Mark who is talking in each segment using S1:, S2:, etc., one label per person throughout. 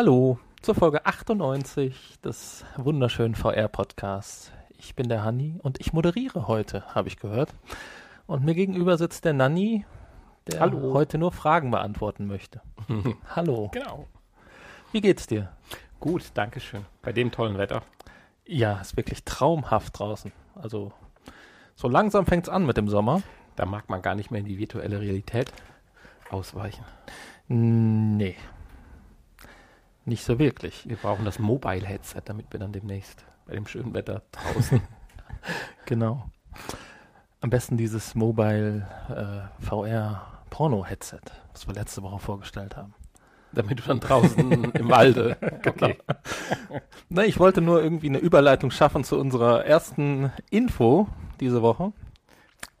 S1: Hallo zur Folge 98 des wunderschönen VR-Podcasts. Ich bin der Hanni und ich moderiere heute, habe ich gehört. Und mir gegenüber sitzt der Nanni, der
S2: Hallo.
S1: heute nur Fragen beantworten möchte. Hallo.
S2: Genau.
S1: Wie geht's dir?
S2: Gut, danke schön. Bei dem tollen Wetter.
S1: Ja, ist wirklich traumhaft draußen. Also so langsam fängt's an mit dem Sommer.
S2: Da mag man gar nicht mehr in die virtuelle Realität ausweichen.
S1: Nee. Nicht so wirklich.
S2: Wir brauchen das Mobile-Headset, damit wir dann demnächst bei dem schönen Wetter draußen.
S1: Genau. Am besten dieses Mobile äh, VR Porno Headset, was wir letzte Woche vorgestellt haben.
S2: damit du dann draußen im Walde. Okay.
S1: Ne, ich wollte nur irgendwie eine Überleitung schaffen zu unserer ersten Info diese Woche.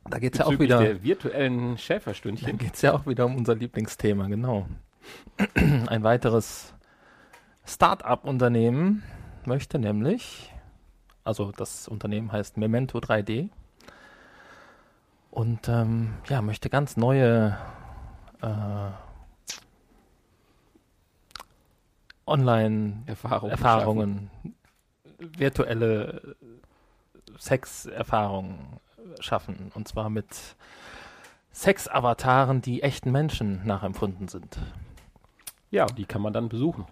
S1: Da geht's ja auch wieder.
S2: der virtuellen Schäferstündchen.
S1: geht's ja auch wieder um unser Lieblingsthema, genau. Ein weiteres Start-up-Unternehmen möchte nämlich, also das Unternehmen heißt Memento 3D und ähm, ja, möchte ganz neue äh, Online-Erfahrungen,
S2: Erfahrung.
S1: virtuelle Sexerfahrungen schaffen und zwar mit Sex-Avataren, die echten Menschen nachempfunden sind.
S2: Ja, die kann man dann besuchen.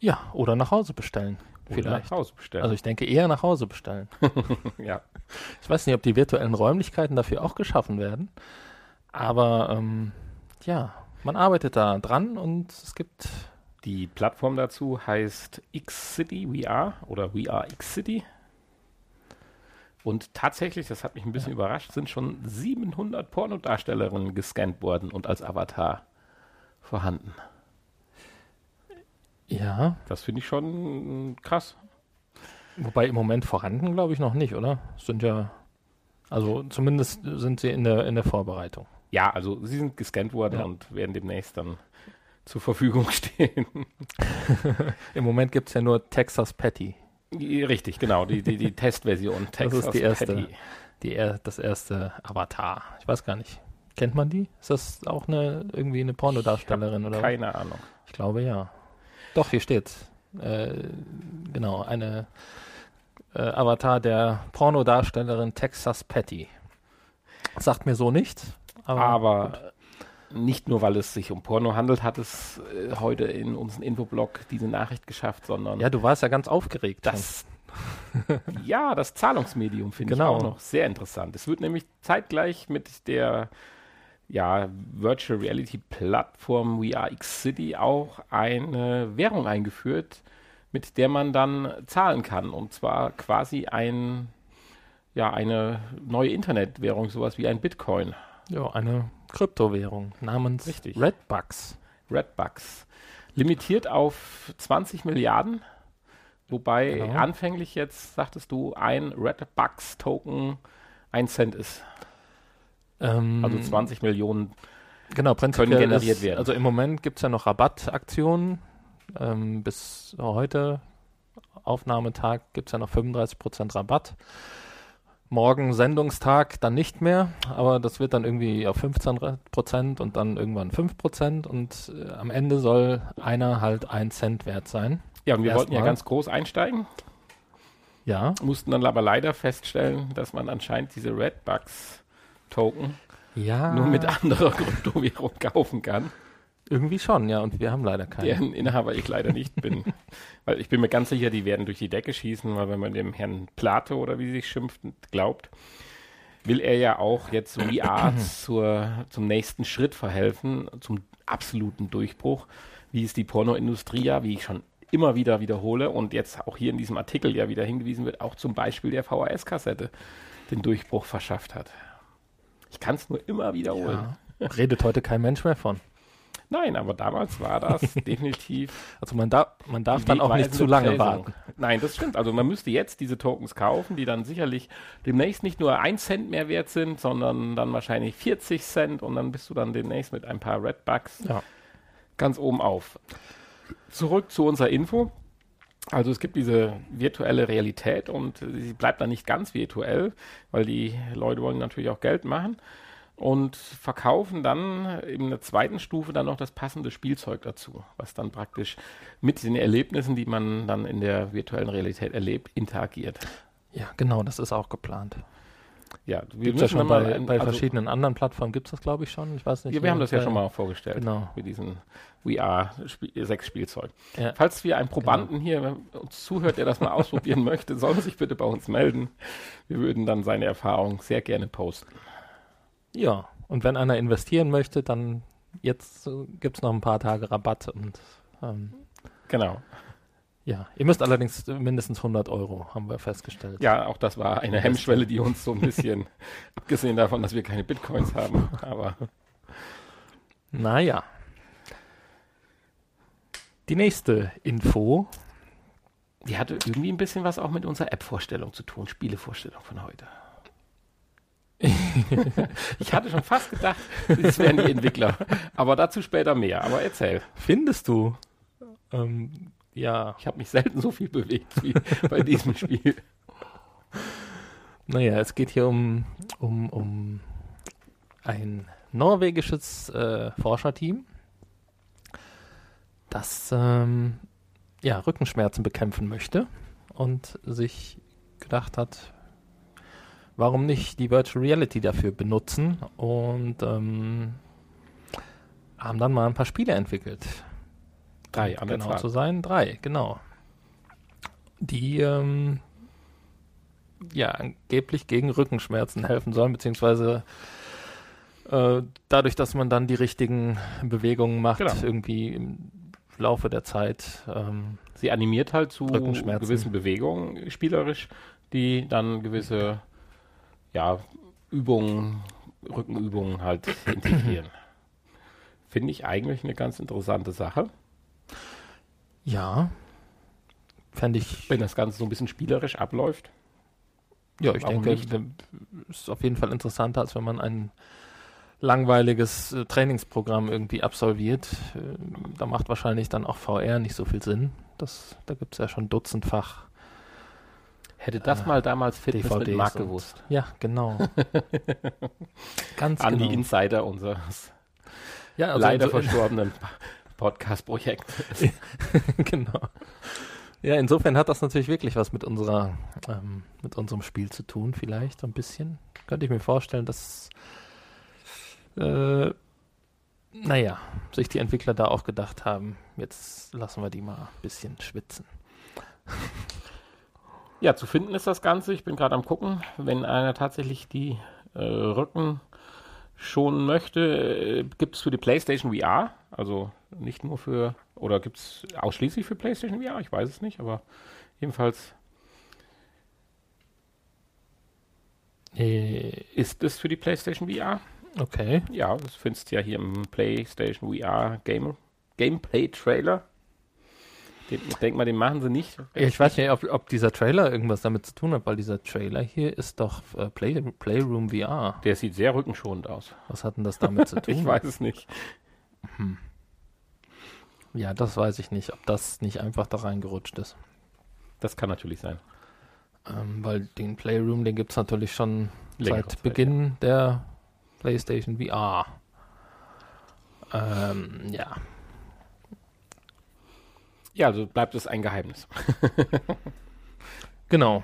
S1: Ja, oder nach Hause bestellen.
S2: Oder
S1: Vielleicht.
S2: nach Hause bestellen.
S1: Also ich denke eher nach Hause bestellen.
S2: ja.
S1: Ich weiß nicht, ob die virtuellen Räumlichkeiten dafür auch geschaffen werden. Aber ähm, ja, man arbeitet da dran und es gibt.
S2: Die Plattform dazu heißt X-City VR oder VR X-City. Und tatsächlich, das hat mich ein bisschen überrascht, sind schon 700 Pornodarstellerinnen gescannt worden und als Avatar vorhanden.
S1: Ja,
S2: Das finde ich schon krass.
S1: wobei im Moment vorhanden, glaube ich, noch nicht, oder? Sind ja. Also zumindest sind sie in der, in der Vorbereitung.
S2: Ja, also sie sind gescannt worden
S1: Ja.
S2: und werden demnächst dann zur Verfügung stehen.
S1: Im Moment gibt es ja nur Texas Patty.
S2: Richtig, genau, die, die, die Testversion.
S1: Das ist die erste.
S2: Patty.
S1: Die, er- das erste Avatar. Ich weiß gar nicht. Kennt man die? Ist das auch eine irgendwie eine Pornodarstellerin oder? was?
S2: Keine Ahnung.
S1: Ich glaube ja. Doch, hier steht's. Äh, genau, eine äh, Avatar der Pornodarstellerin Texas Patty. Sagt mir so nichts, aber,
S2: Aber nicht nur, weil es sich um Porno handelt, hat es äh, heute in unseren Infoblog diese Nachricht geschafft, sondern
S1: ja, du warst ja ganz aufgeregt.
S2: das, ja, das Zahlungsmedium finde
S1: Genau.
S2: ich auch noch sehr interessant. Es wird nämlich zeitgleich mit der ja, Virtual Reality Plattform VRX City auch eine Währung eingeführt, mit der man dann zahlen kann. Und zwar quasi ein, ja, eine neue Internetwährung, sowas wie ein Bitcoin.
S1: Ja, eine Kryptowährung namens
S2: Richtig.
S1: Redbucks.
S2: Redbucks. Limitiert auf 20 Milliarden, wobei
S1: Genau.
S2: anfänglich jetzt, sagtest du, ein Redbucks-Token ein Cent ist.
S1: Ähm,
S2: Also 20 Millionen.
S1: genau,
S2: können generiert
S1: ist,
S2: werden.
S1: Also im Moment gibt es ja noch Rabattaktionen. Ähm, bis heute, Aufnahmetag, gibt es ja noch 35% Rabatt. Morgen Sendungstag dann nicht mehr, aber das wird dann irgendwie auf 15% und dann irgendwann 5% und äh, am Ende soll einer halt ein Cent wert sein.
S2: Ja, und wir wollten ja
S1: Erstmal.
S2: ganz groß einsteigen,
S1: Ja,
S2: mussten dann aber leider feststellen, dass man anscheinend diese Redbucks-Token
S1: ja,
S2: nur mit anderer Kryptowährung kaufen kann,
S1: irgendwie schon, ja, und wir haben leider keine.
S2: deren Inhaber ich leider nicht bin. Weil ich bin mir ganz sicher, die werden durch die Decke schießen, weil wenn man dem Herrn Plato oder wie sie sich schimpft, glaubt, will er ja auch jetzt VR zur, zum nächsten Schritt verhelfen, zum absoluten Durchbruch, wie es die Pornoindustrie ja, wie ich schon immer wieder wiederhole und jetzt auch hier in diesem Artikel ja wieder hingewiesen wird, auch zum Beispiel der VHS-Kassette den Durchbruch verschafft hat. Ich kann es nur immer wiederholen.
S1: Ja. Redet heute kein Mensch mehr von.
S2: Nein, aber damals war das definitiv
S1: Also man, darf man darf dann auch nicht zu lange warten.
S2: Nein, das stimmt. Also man müsste jetzt diese Tokens kaufen, die dann sicherlich demnächst nicht nur 1 Cent mehr wert sind, sondern dann wahrscheinlich 40 Cent und dann bist du dann demnächst mit ein paar Redbucks
S1: Ja.
S2: ganz oben auf. Zurück zu unserer Info. Also es gibt diese virtuelle Realität und sie bleibt dann nicht ganz virtuell, weil die Leute wollen natürlich auch Geld machen. und verkaufen dann in der zweiten Stufe dann noch das passende Spielzeug dazu, was dann praktisch mit den Erlebnissen, die man dann in der virtuellen Realität erlebt, interagiert.
S1: Ja, genau, das ist auch geplant.
S2: Ja,
S1: wir Gibt's ja schon bei, ein, bei also verschiedenen anderen Plattformen gibt es das, glaube ich, schon. Ich weiß nicht.
S2: Ja, wir haben das ja schon mal vorgestellt. Genau. Mit diesem VR-6-Spielzeug. Ja. Falls wir einen Probanden genau. hier uns zuhört, der das mal ausprobieren möchte, soll er sich bitte bei uns melden. Wir würden dann seine Erfahrung sehr gerne posten.
S1: Ja, und wenn einer investieren möchte, dann jetzt äh, gibt es noch ein paar Tage Rabatt und ähm,
S2: genau.
S1: Ja, ihr müsst allerdings mindestens 100 Euro, haben wir festgestellt.
S2: Ja, auch das war eine Hemmschwelle, die uns so ein bisschen, abgesehen davon, dass wir keine Bitcoins haben, aber.
S1: Naja. Die nächste Info.
S2: Die hatte irgendwie ein bisschen was auch mit unserer App-Vorstellung zu tun, Spielevorstellung von heute. ich hatte schon fast gedacht, es wären die Entwickler. Aber dazu später mehr. Aber erzähl.
S1: Findest du? Ähm, ja.
S2: Ich habe mich selten so viel bewegt wie bei diesem Spiel.
S1: Naja, es geht hier um, um, um ein norwegisches äh, Forscherteam, das ähm, ja, Rückenschmerzen bekämpfen möchte und sich gedacht hat, warum nicht die Virtual Reality dafür benutzen und ähm, haben dann mal ein paar Spiele entwickelt. Drei, an genau zu sein, drei, genau. Die ähm, ja angeblich gegen Rückenschmerzen helfen sollen, beziehungsweise äh, dadurch, dass man dann die richtigen Bewegungen macht, genau. irgendwie Laufe der Zeit. Ähm,
S2: Sie animiert halt zu gewissen Bewegungen spielerisch, die dann gewisse ja, Übungen, Rückenübungen halt integrieren. Finde ich eigentlich eine ganz interessante Sache.
S1: Ja. Fände ich.
S2: Wenn das Ganze so ein bisschen spielerisch abläuft.
S1: Ja, ich denke, nicht. ist auf jeden Fall interessanter, als wenn man ein langweiliges äh, Trainingsprogramm irgendwie absolviert. Äh, da macht wahrscheinlich dann auch VR nicht so viel Sinn. Das, da gibt es ja schon dutzendfach
S2: Hätte das äh, mal damals Fitness DVDs mit Mark gewusst.
S1: Ja, genau.
S2: Ganz An genau. die Insider unseres ja, also leider so verstorbenen Podcast-Projektes.
S1: genau. Ja, insofern hat das natürlich wirklich was mit unserer, ähm, mit unserem Spiel zu tun, vielleicht ein bisschen. Könnte ich mir vorstellen, dass, äh, naja, sich die Entwickler da auch gedacht haben, jetzt lassen wir die mal ein bisschen schwitzen.
S2: Ja, zu finden ist das Ganze. Ich bin gerade am gucken. Wenn einer tatsächlich die äh, Rücken schon möchte, äh, gibt es für die PlayStation VR, also nicht nur für, oder gibt es ausschließlich für PlayStation VR? Ich weiß es nicht, aber jedenfalls äh, ist es für die PlayStation VR.
S1: Okay.
S2: Ja, das findest du ja hier im PlayStation VR Game, Gameplay Trailer. Den, ich denke mal, den machen sie nicht.
S1: Ich weiß nicht, ob, ob, dieser Trailer irgendwas damit zu tun hat, weil dieser Trailer hier ist doch äh, Play, Playroom VR.
S2: Der sieht sehr rückenschonend aus.
S1: Was hat denn das damit zu tun?
S2: ich weiß es nicht.
S1: Hm. Ja, das weiß ich nicht, ob das nicht einfach da reingerutscht ist.
S2: Das kann natürlich sein.
S1: Ähm, weil den Playroom, den gibt es natürlich schon Längere seit Zeit, Beginn ja. der PlayStation VR. Ähm, ja,
S2: ja, also bleibt es ein Geheimnis.
S1: genau.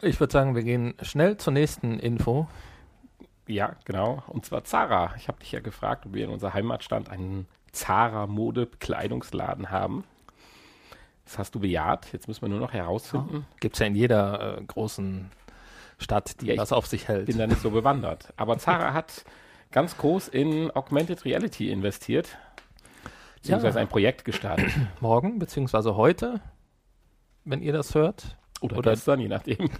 S1: Ich würde sagen, wir gehen schnell zur nächsten Info.
S2: Ja, genau. Und zwar Zara. Ich habe dich ja gefragt, ob wir in unserer Heimatstand einen Zara-Mode-Bekleidungsladen haben. Das hast du bejaht. Jetzt müssen wir nur noch herausfinden. Ja.
S1: Gibt es ja in jeder äh, großen Stadt, die ja, was auf sich hält.
S2: Ich bin da nicht so bewandert. Aber Zara hat ganz groß in Augmented Reality investiert beziehungsweise ja. ein Projekt gestartet.
S1: Morgen, beziehungsweise heute, wenn ihr das hört.
S2: Oder, oder gestern, je nachdem.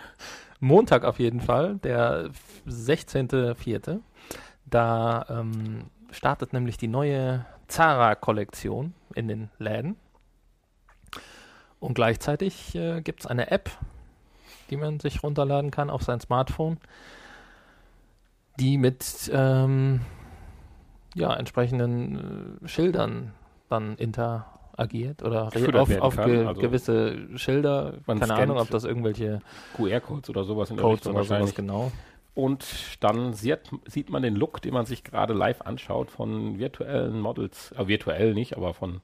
S1: Montag auf jeden Fall, der 16.04. Da ähm, startet nämlich die neue Zara-Kollektion in den Läden. Und gleichzeitig äh, gibt es eine App, die man sich runterladen kann auf sein Smartphone, die mit ähm, ja, entsprechenden äh, Schildern dann interagiert oder auf, auf ge also gewisse Schilder, keine Ahnung, ob das irgendwelche
S2: QR-Codes oder sowas
S1: in der Codes oder sowas genau.
S2: Und dann sieht, sieht man den Look, den man sich gerade live anschaut von virtuellen Models. Äh, virtuell nicht, aber von,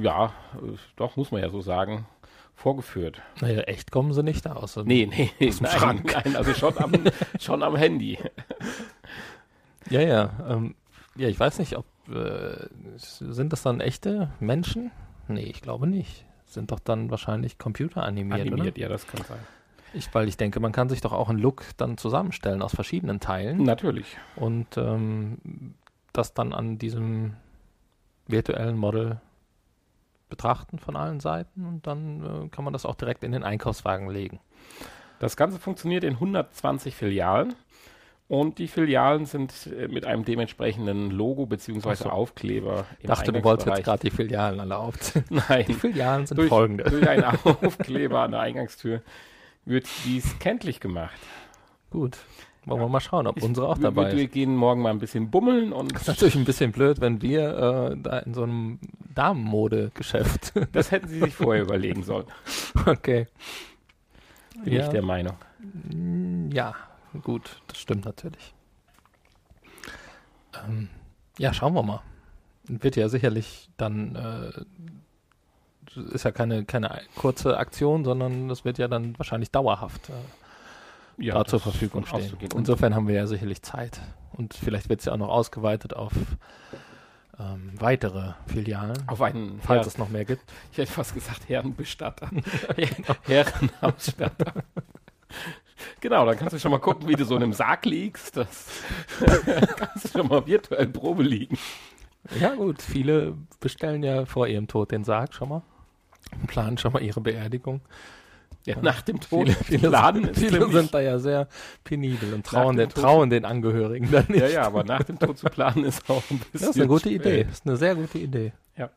S2: ja, äh, doch, muss man ja so sagen, vorgeführt.
S1: Naja, echt kommen sie nicht aus.
S2: Nee, nee, aus dem nein, Schrank. nein, also schon am, schon am Handy.
S1: Ja, ja. Ähm, ja, ich weiß nicht, ob äh, sind das dann echte Menschen? Nee, ich glaube nicht. Sind doch dann wahrscheinlich computeranimiert,
S2: Animiert, oder? ja, das kann sein.
S1: Ich, weil ich denke, man kann sich doch auch einen Look dann zusammenstellen aus verschiedenen Teilen.
S2: Natürlich.
S1: Und ähm, das dann an diesem virtuellen Model betrachten von allen Seiten und dann äh, kann man das auch direkt in den Einkaufswagen legen.
S2: Das Ganze funktioniert in 120 Filialen und die Filialen sind äh, mit einem dementsprechenden Logo bzw. So. Aufkleber.
S1: Ich dachte, du wolltest jetzt gerade die Filialen alle aufzählen.
S2: Nein.
S1: Die Filialen sind
S2: durch,
S1: folgende.
S2: Durch einen Aufkleber an der Eingangstür wird dies kenntlich gemacht.
S1: Gut. Wollen wir mal schauen, ob
S2: ich,
S1: unsere auch dabei
S2: wir, wir gehen morgen mal ein bisschen bummeln und.
S1: Das ist natürlich ein bisschen blöd, wenn wir äh, da in so einem Damenmode-Geschäft.
S2: Das hätten Sie sich vorher überlegen sollen.
S1: Okay.
S2: Bin ja. ich der Meinung.
S1: Ja, Gut, das stimmt natürlich. Ähm, ja, schauen wir mal. Wird ja sicherlich dann, äh, ist ja keine, keine kurze Aktion, sondern das wird ja dann wahrscheinlich dauerhaft äh, ja, da zur Verfügung stehen. Insofern haben wir ja sicherlich Zeit. Und vielleicht wird es ja auch noch ausgeweitet auf ähm, weitere Filialen.
S2: Auf einen,
S1: falls Herr, es noch mehr gibt.
S2: Ich hätte fast gesagt Herrenbestatter. Herrenausstatter. Genau, dann kannst du schon mal gucken, wie du so in einem Sarg liegst. Das kannst du schon mal virtuell Probe liegen.
S1: Ja, gut. Viele bestellen ja vor ihrem Tod den Sarg schon mal. Planen schon mal ihre Beerdigung.
S2: Ja, nach dem Tod.
S1: Viele, viele, planen viele sind da ja sehr penibel und trauen, den, trauen den Angehörigen dann nicht.
S2: Ja, ja, aber nach dem Tod zu planen ist auch ein bisschen.
S1: Das ist eine gute schwer. Idee. Das ist eine sehr gute Idee.
S2: Ja.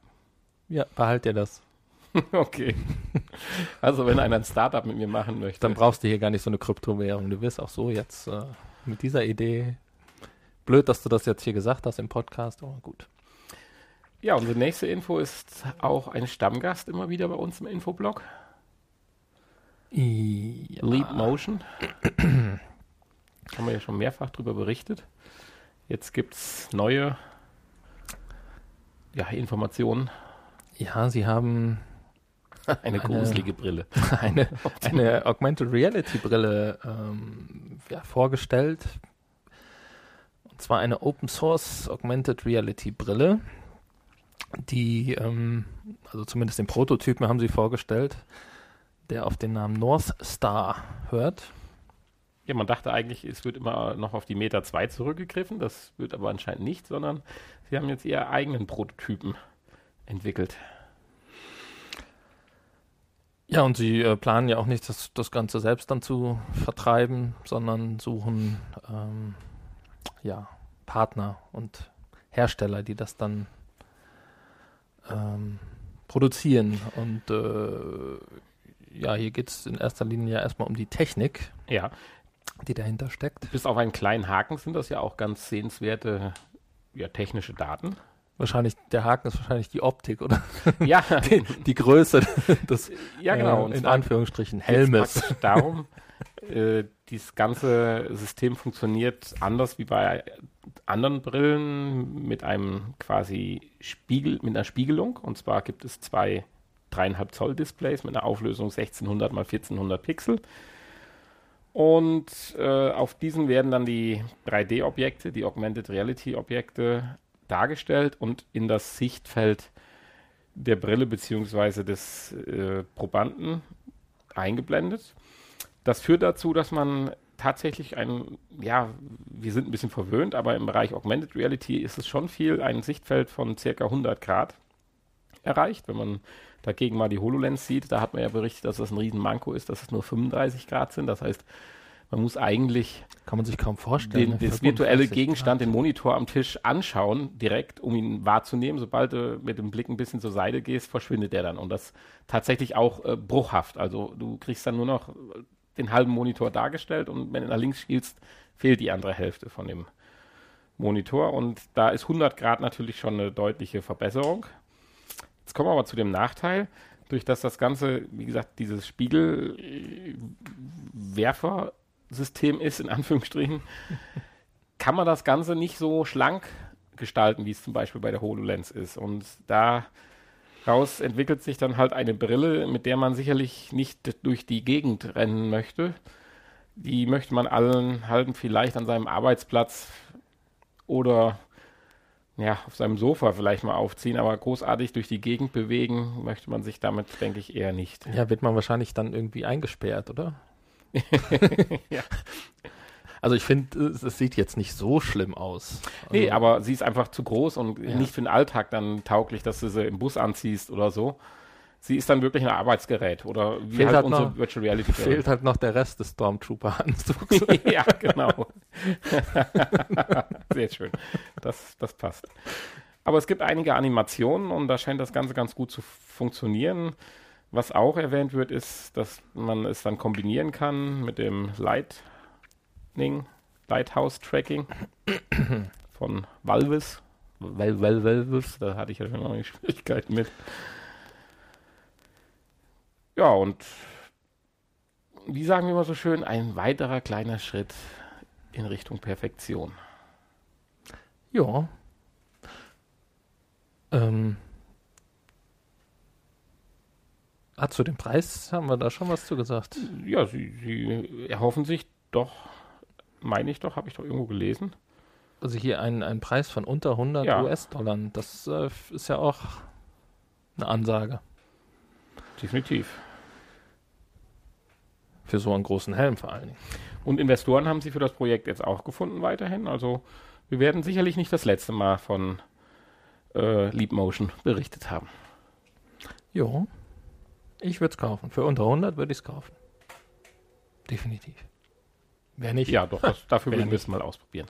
S1: Ja, behalt dir das.
S2: Okay. Also wenn einer ein Startup mit mir machen möchte.
S1: Dann brauchst du hier gar nicht so eine Kryptowährung. Du wirst auch so jetzt äh, mit dieser Idee. Blöd, dass du das jetzt hier gesagt hast im Podcast, aber gut.
S2: Ja, unsere nächste Info ist auch ein Stammgast immer wieder bei uns im Infoblog.
S1: Ja.
S2: Leap Motion. Haben wir ja schon mehrfach darüber berichtet. Jetzt gibt es neue ja, Informationen.
S1: Ja, sie haben
S2: eine, gruselige Brille.
S1: Eine, eine Augmented Reality Brille ähm, ja, vorgestellt. Und zwar eine Open Source Augmented Reality Brille, die, ähm, also zumindest den Prototypen haben sie vorgestellt, der auf den Namen North Star hört.
S2: Ja, man dachte eigentlich, es wird immer noch auf die Meta 2 zurückgegriffen. Das wird aber anscheinend nicht, sondern sie haben jetzt ihre eigenen Prototypen entwickelt.
S1: Ja, und sie äh, planen ja auch nicht, das, das Ganze selbst dann zu vertreiben, sondern suchen ähm, ja, Partner und Hersteller, die das dann ähm, produzieren. Und äh, ja, hier geht es in erster Linie ja erstmal um die Technik,
S2: ja.
S1: die dahinter steckt.
S2: Bis auf einen kleinen Haken sind das ja auch ganz sehenswerte ja, technische Daten.
S1: Wahrscheinlich, der Haken ist wahrscheinlich die Optik, oder?
S2: Ja.
S1: die, die Größe des,
S2: ja, genau.
S1: Äh, in Anführungsstrichen, Helmes.
S2: darum, äh, dieses ganze System funktioniert anders wie bei anderen Brillen mit einem quasi Spiegel, mit einer Spiegelung. Und zwar gibt es zwei dreieinhalb Zoll Displays mit einer Auflösung 1600 mal 1400 Pixel. Und äh, auf diesen werden dann die 3D-Objekte, die Augmented Reality-Objekte dargestellt und in das Sichtfeld der Brille bzw. des äh, Probanden eingeblendet. Das führt dazu, dass man tatsächlich ein, ja, wir sind ein bisschen verwöhnt, aber im Bereich Augmented Reality ist es schon viel, ein Sichtfeld von circa 100 Grad erreicht. Wenn man dagegen mal die HoloLens sieht, da hat man ja berichtet, dass das ein Riesenmanko ist, dass es nur 35 Grad sind. Das heißt, man muss eigentlich
S1: kann man sich kaum vorstellen.
S2: Den, das virtuelle Gegenstand, den Monitor am Tisch anschauen, direkt, um ihn wahrzunehmen. Sobald du mit dem Blick ein bisschen zur Seite gehst, verschwindet der dann. Und das tatsächlich auch äh, bruchhaft. Also du kriegst dann nur noch den halben Monitor dargestellt und wenn du nach links spielst, fehlt die andere Hälfte von dem Monitor. Und da ist 100 Grad natürlich schon eine deutliche Verbesserung. Jetzt kommen wir aber zu dem Nachteil. Durch dass das Ganze, wie gesagt, dieses Spiegelwerfer System ist, in Anführungsstrichen, kann man das Ganze nicht so schlank gestalten, wie es zum Beispiel bei der HoloLens ist. Und daraus entwickelt sich dann halt eine Brille, mit der man sicherlich nicht durch die Gegend rennen möchte. Die möchte man allen halten, vielleicht an seinem Arbeitsplatz oder ja, auf seinem Sofa vielleicht mal aufziehen, aber großartig durch die Gegend bewegen möchte man sich damit, denke ich, eher nicht.
S1: Ja, wird man wahrscheinlich dann irgendwie eingesperrt, oder? ja. Also ich finde, es, sieht jetzt nicht so schlimm aus.
S2: Also nee, aber sie ist einfach zu groß und ja. nicht für den Alltag dann tauglich, dass du sie im Bus anziehst oder so. Sie ist dann wirklich ein Arbeitsgerät oder
S1: wie fehlt halt, halt unsere noch, Virtual Reality. -Gerät. Fehlt halt noch der Rest des Stormtrooper-Anzugs.
S2: ja, genau. Sehr schön. Das, das passt. Aber es gibt einige Animationen und da scheint das Ganze ganz gut zu funktionieren. Was auch erwähnt wird, ist, dass man es dann kombinieren kann mit dem Lightning, Lighthouse Tracking von Valvis. Val, Val, Valvis, da hatte ich ja schon noch Schwierigkeiten mit. Ja, und wie sagen wir immer so schön, ein weiterer kleiner Schritt in Richtung Perfektion.
S1: Ja. Ähm, Ah, zu dem Preis haben wir da schon was zu gesagt.
S2: Ja, sie, sie erhoffen sich doch, meine ich doch, habe ich doch irgendwo gelesen.
S1: Also hier ein, ein Preis von unter 100 ja. US-Dollar. Das äh, ist ja auch eine Ansage.
S2: Definitiv.
S1: Für so einen großen Helm vor allen Dingen.
S2: Und Investoren haben sie für das Projekt jetzt auch gefunden weiterhin. Also wir werden sicherlich nicht das letzte Mal von äh, Leap Motion berichtet haben.
S1: Jo. Ich würde es kaufen. Für unter 100 würde ich es kaufen. Definitiv.
S2: Wer nicht? Ja, doch, das, dafür würden wir es mal ausprobieren.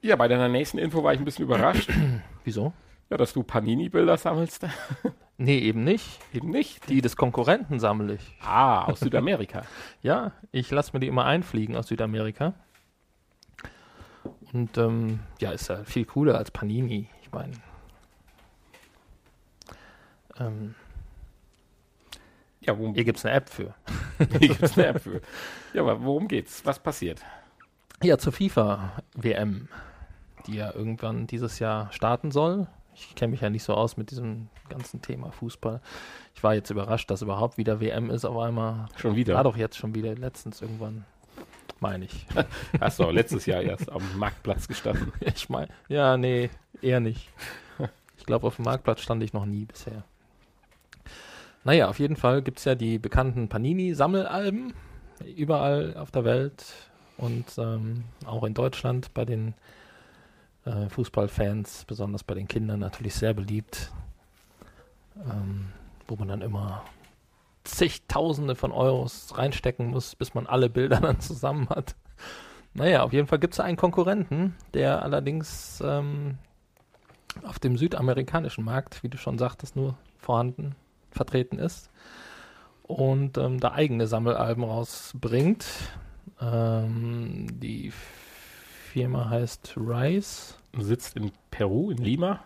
S2: Ja, bei deiner nächsten Info war ich ein bisschen überrascht.
S1: Wieso?
S2: Ja, dass du Panini-Bilder sammelst.
S1: nee, eben nicht.
S2: Eben nicht?
S1: Die des Konkurrenten sammle ich.
S2: Ah, aus Südamerika.
S1: ja, ich lasse mir die immer einfliegen aus Südamerika. Und ähm, ja, ist ja viel cooler als Panini. Ich meine, ähm, ja, worum Hier gibt es eine App für.
S2: Hier gibt es eine App für. Ja, aber worum geht's? Was passiert?
S1: Ja, zur FIFA-WM, die ja irgendwann dieses Jahr starten soll. Ich kenne mich ja nicht so aus mit diesem ganzen Thema Fußball. Ich war jetzt überrascht, dass überhaupt wieder WM ist auf einmal.
S2: Schon wieder?
S1: War doch jetzt schon wieder, letztens irgendwann, meine ich.
S2: Hast du letztes Jahr erst am Marktplatz gestanden?
S1: Ich meine, ja, nee, eher nicht. Ich glaube, auf dem Marktplatz stand ich noch nie bisher. Naja, auf jeden Fall gibt es ja die bekannten Panini-Sammelalben überall auf der Welt und ähm, auch in Deutschland bei den äh, Fußballfans, besonders bei den Kindern natürlich sehr beliebt, ähm, wo man dann immer zigtausende von Euros reinstecken muss, bis man alle Bilder dann zusammen hat. Naja, auf jeden Fall gibt es einen Konkurrenten, der allerdings ähm, auf dem südamerikanischen Markt, wie du schon sagtest, nur vorhanden vertreten ist und ähm, da eigene Sammelalben rausbringt. Ähm, die Firma heißt Rise.
S2: Sitzt in Peru, in Lima.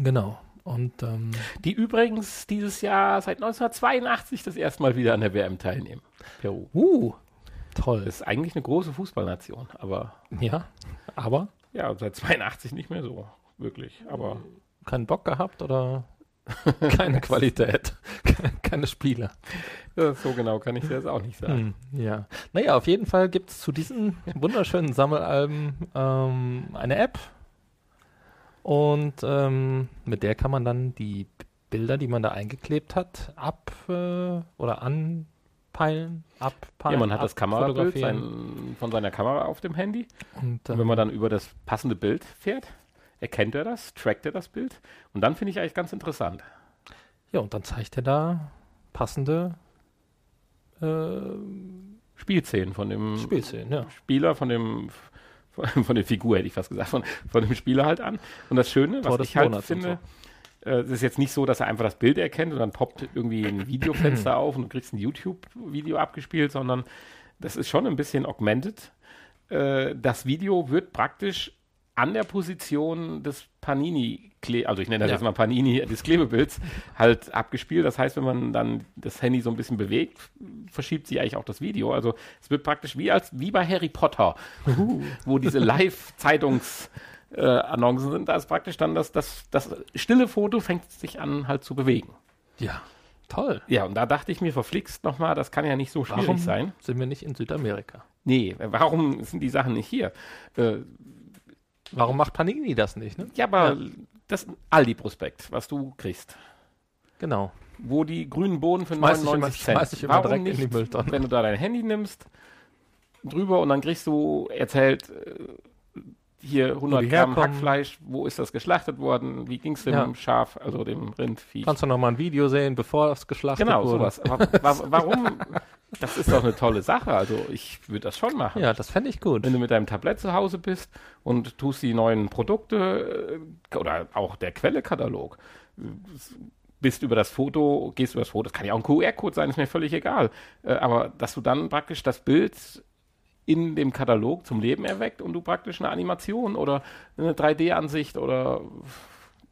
S1: Genau. Und ähm,
S2: die übrigens dieses Jahr seit 1982 das erste Mal wieder an der WM teilnehmen.
S1: Peru. Uh, toll.
S2: Das ist eigentlich eine große Fußballnation, aber.
S1: Ja, aber?
S2: Ja, seit 82 nicht mehr so, wirklich. Aber.
S1: Keinen Bock gehabt oder? Keine Qualität, keine Spieler.
S2: Ja, so genau kann ich das auch nicht sagen.
S1: Hm, ja. Naja, auf jeden Fall gibt es zu diesen wunderschönen Sammelalben ähm, eine App. Und ähm, mit der kann man dann die Bilder, die man da eingeklebt hat, ab äh, oder anpeilen, abpeilen.
S2: Ja, man hat das Kamerabild sein, von seiner Kamera auf dem Handy. Und, ähm, Und wenn man dann über das passende Bild fährt, erkennt er das, trackt er das Bild. Und dann finde ich eigentlich ganz interessant.
S1: Ja, und dann zeigt er da passende
S2: äh, Spielszenen von dem
S1: Spielszenen, ja.
S2: Spieler, von dem von der Figur hätte ich fast gesagt, von, von dem Spieler halt an. Und das Schöne, Tor was ich halt Monats finde, so. äh, ist jetzt nicht so, dass er einfach das Bild erkennt und dann poppt irgendwie ein Videofenster auf und du kriegst ein YouTube-Video abgespielt, sondern das ist schon ein bisschen augmented. Äh, das Video wird praktisch an der Position des Panini, also ich nenne das
S1: Ja.
S2: jetzt mal Panini des Klebebilds, halt abgespielt. Das heißt, wenn man dann das Handy so ein bisschen bewegt, verschiebt sie eigentlich auch das Video. Also es wird praktisch wie als wie bei Harry Potter, wo diese Live-Zeitungs äh, Annoncen sind, da ist praktisch dann das, das, das stille Foto fängt sich an halt zu bewegen.
S1: Ja, toll.
S2: Ja, und da dachte ich mir, verflixt nochmal, das kann ja nicht so schwierig
S1: Warum
S2: sein.
S1: sind wir nicht in Südamerika?
S2: Nee, warum sind die Sachen nicht hier? Äh,
S1: Warum macht Panini das nicht? Ne?
S2: ja, aber das Aldi-Prospekt, was du kriegst,
S1: Genau.
S2: wo die grünen Bohnen für
S1: Schmeiß ich
S2: 99
S1: immer-
S2: Cent.
S1: ich immer direkt in die Mülltonne.
S2: wenn du da dein Handy nimmst, drüber und dann kriegst du erzählt, äh, hier 100
S1: die
S2: Gramm. Hackfleisch, wo ist das geschlachtet worden, wie ging es dem
S1: Ja.
S2: Schaf, also dem Rindvieh.
S1: Kannst du noch mal ein Video sehen, bevor es geschlachtet
S2: Genau,
S1: wurde?
S2: sowas. Aber wa warum? Das ist doch eine tolle Sache. Also ich würde das schon machen.
S1: Ja, das fände ich gut.
S2: Wenn du mit deinem Tablett zu Hause bist und tust die neuen Produkte äh, oder auch der Quellekatalog, bist über das Foto, gehst über das Foto, das kann ja auch ein QR-Code sein, ist mir völlig egal. Äh, aber dass du dann praktisch das Bild in dem Katalog zum Leben erweckt und du praktisch eine Animation oder eine 3D-Ansicht oder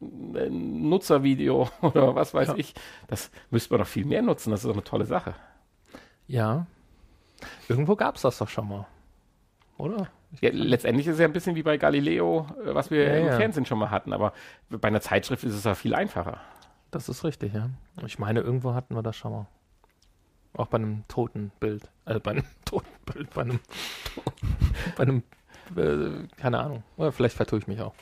S2: ein Nutzervideo oder was weiß
S1: Ja.
S2: ich, das müsste man doch viel mehr nutzen. Das ist doch eine tolle Sache.
S1: Ja. Irgendwo gab es das doch schon mal. Oder?
S2: Ja, letztendlich ist es ja ein bisschen wie bei Galileo, äh, was wir
S1: Ja,
S2: im
S1: ja.
S2: Fernsehen schon mal hatten, aber bei einer Zeitschrift ist es ja viel einfacher.
S1: Das ist richtig, ja. Ich meine, irgendwo hatten wir das schon mal. Auch bei einem toten Bild. Äh, bei einem toten Bild, bei einem, bei einem, äh, keine Ahnung. Oder vielleicht vertue ich mich auch.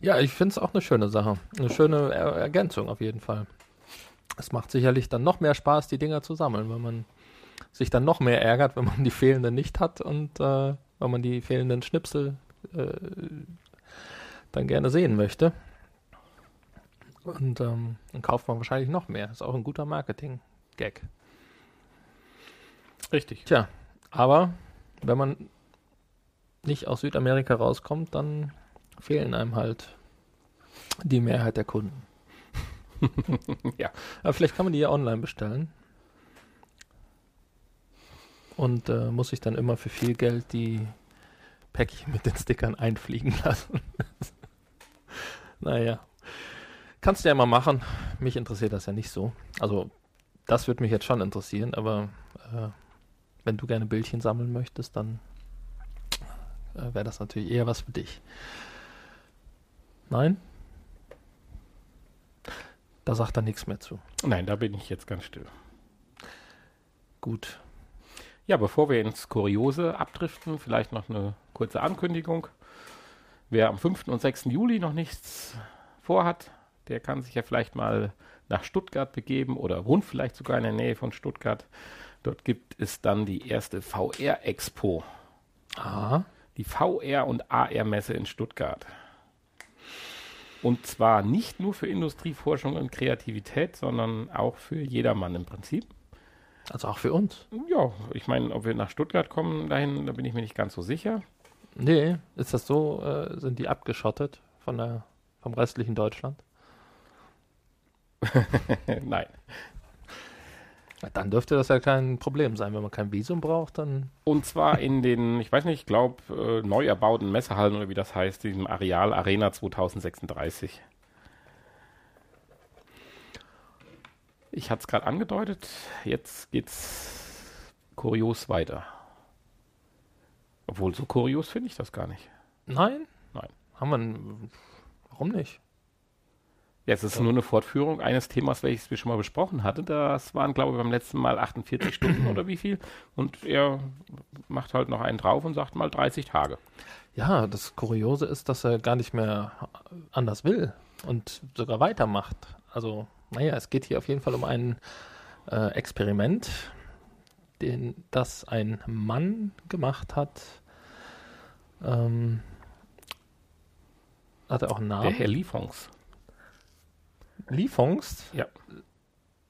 S1: Ja, ich finde es auch eine schöne Sache. Eine schöne er Ergänzung auf jeden Fall. Es macht sicherlich dann noch mehr Spaß, die Dinger zu sammeln, wenn man sich dann noch mehr ärgert, wenn man die fehlenden nicht hat und äh, wenn man die fehlenden Schnipsel äh, dann gerne sehen möchte. Und ähm, dann kauft man wahrscheinlich noch mehr. Ist auch ein guter Marketing-Gag.
S2: Richtig.
S1: Tja, aber wenn man nicht aus Südamerika rauskommt, dann fehlen einem halt die Mehrheit der Kunden.
S2: Ja.
S1: Aber vielleicht kann man die ja online bestellen. Und äh, muss sich dann immer für viel Geld die Päckchen mit den Stickern einfliegen lassen. naja. Kannst du ja mal machen. Mich interessiert das ja nicht so. Also, das würde mich jetzt schon interessieren, aber äh, wenn du gerne Bildchen sammeln möchtest, dann äh, wäre das natürlich eher was für dich. Nein? Da sagt er nichts mehr zu.
S2: Nein, da bin ich jetzt ganz still.
S1: Gut.
S2: Ja, bevor wir ins Kuriose abdriften, vielleicht noch eine kurze Ankündigung. Wer am 5. und 6. Juli noch nichts vorhat, der kann sich ja vielleicht mal nach Stuttgart begeben oder wohnt vielleicht sogar in der Nähe von Stuttgart. Dort gibt es dann die erste VR-Expo,
S1: Ah,
S2: die VR- und AR-Messe in Stuttgart. Und zwar nicht nur für Industrieforschung und Kreativität, sondern auch für jedermann im Prinzip.
S1: also auch für uns.
S2: Ja, ich meine, ob wir nach Stuttgart kommen dahin, da bin ich mir nicht ganz so sicher.
S1: Nee, ist das so? Äh, sind die abgeschottet von der, vom restlichen Deutschland?
S2: Nein.
S1: Dann dürfte das ja kein Problem sein. Wenn man kein Visum braucht, dann.
S2: Und zwar in den, ich weiß nicht, ich glaube, äh, neu erbauten Messehallen oder wie das heißt, diesem Areal Arena 2036. Ich hatte es gerade angedeutet, jetzt geht's kurios weiter. Obwohl, so kurios finde ich das gar nicht.
S1: Nein?
S2: Nein.
S1: Haben wir. Warum nicht?
S2: Ja, es ist nur eine Fortführung eines Themas, welches wir schon mal besprochen hatten. Das waren, glaube ich, beim letzten Mal 48 Stunden oder wie viel. Und er macht halt noch einen drauf und sagt mal 30 Tage.
S1: Ja, das Kuriose ist, dass er gar nicht mehr anders will und sogar weitermacht. Also, naja, es geht hier auf jeden Fall um ein äh, Experiment, den das ein Mann gemacht hat. Ähm, hat er auch einen
S2: Der
S1: Namen?
S2: Herr Liefons.
S1: Liefongst?
S2: Ja.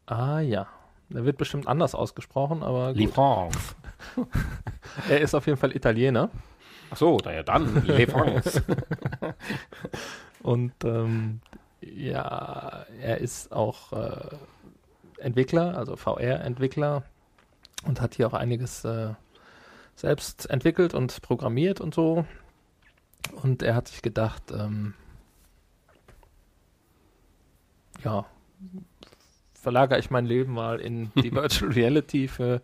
S1: Ah ja. Der wird bestimmt anders ausgesprochen, aber gut.
S2: Liefons.
S1: er ist auf jeden Fall Italiener.
S2: Ach so, na ja dann, Liefons.
S1: Und ähm, ja, er ist auch äh, Entwickler, also VR-Entwickler und hat hier auch einiges äh, selbst entwickelt und programmiert und so. Und er hat sich gedacht, ähm, ja, verlagere ich mein Leben mal in die Virtual Reality für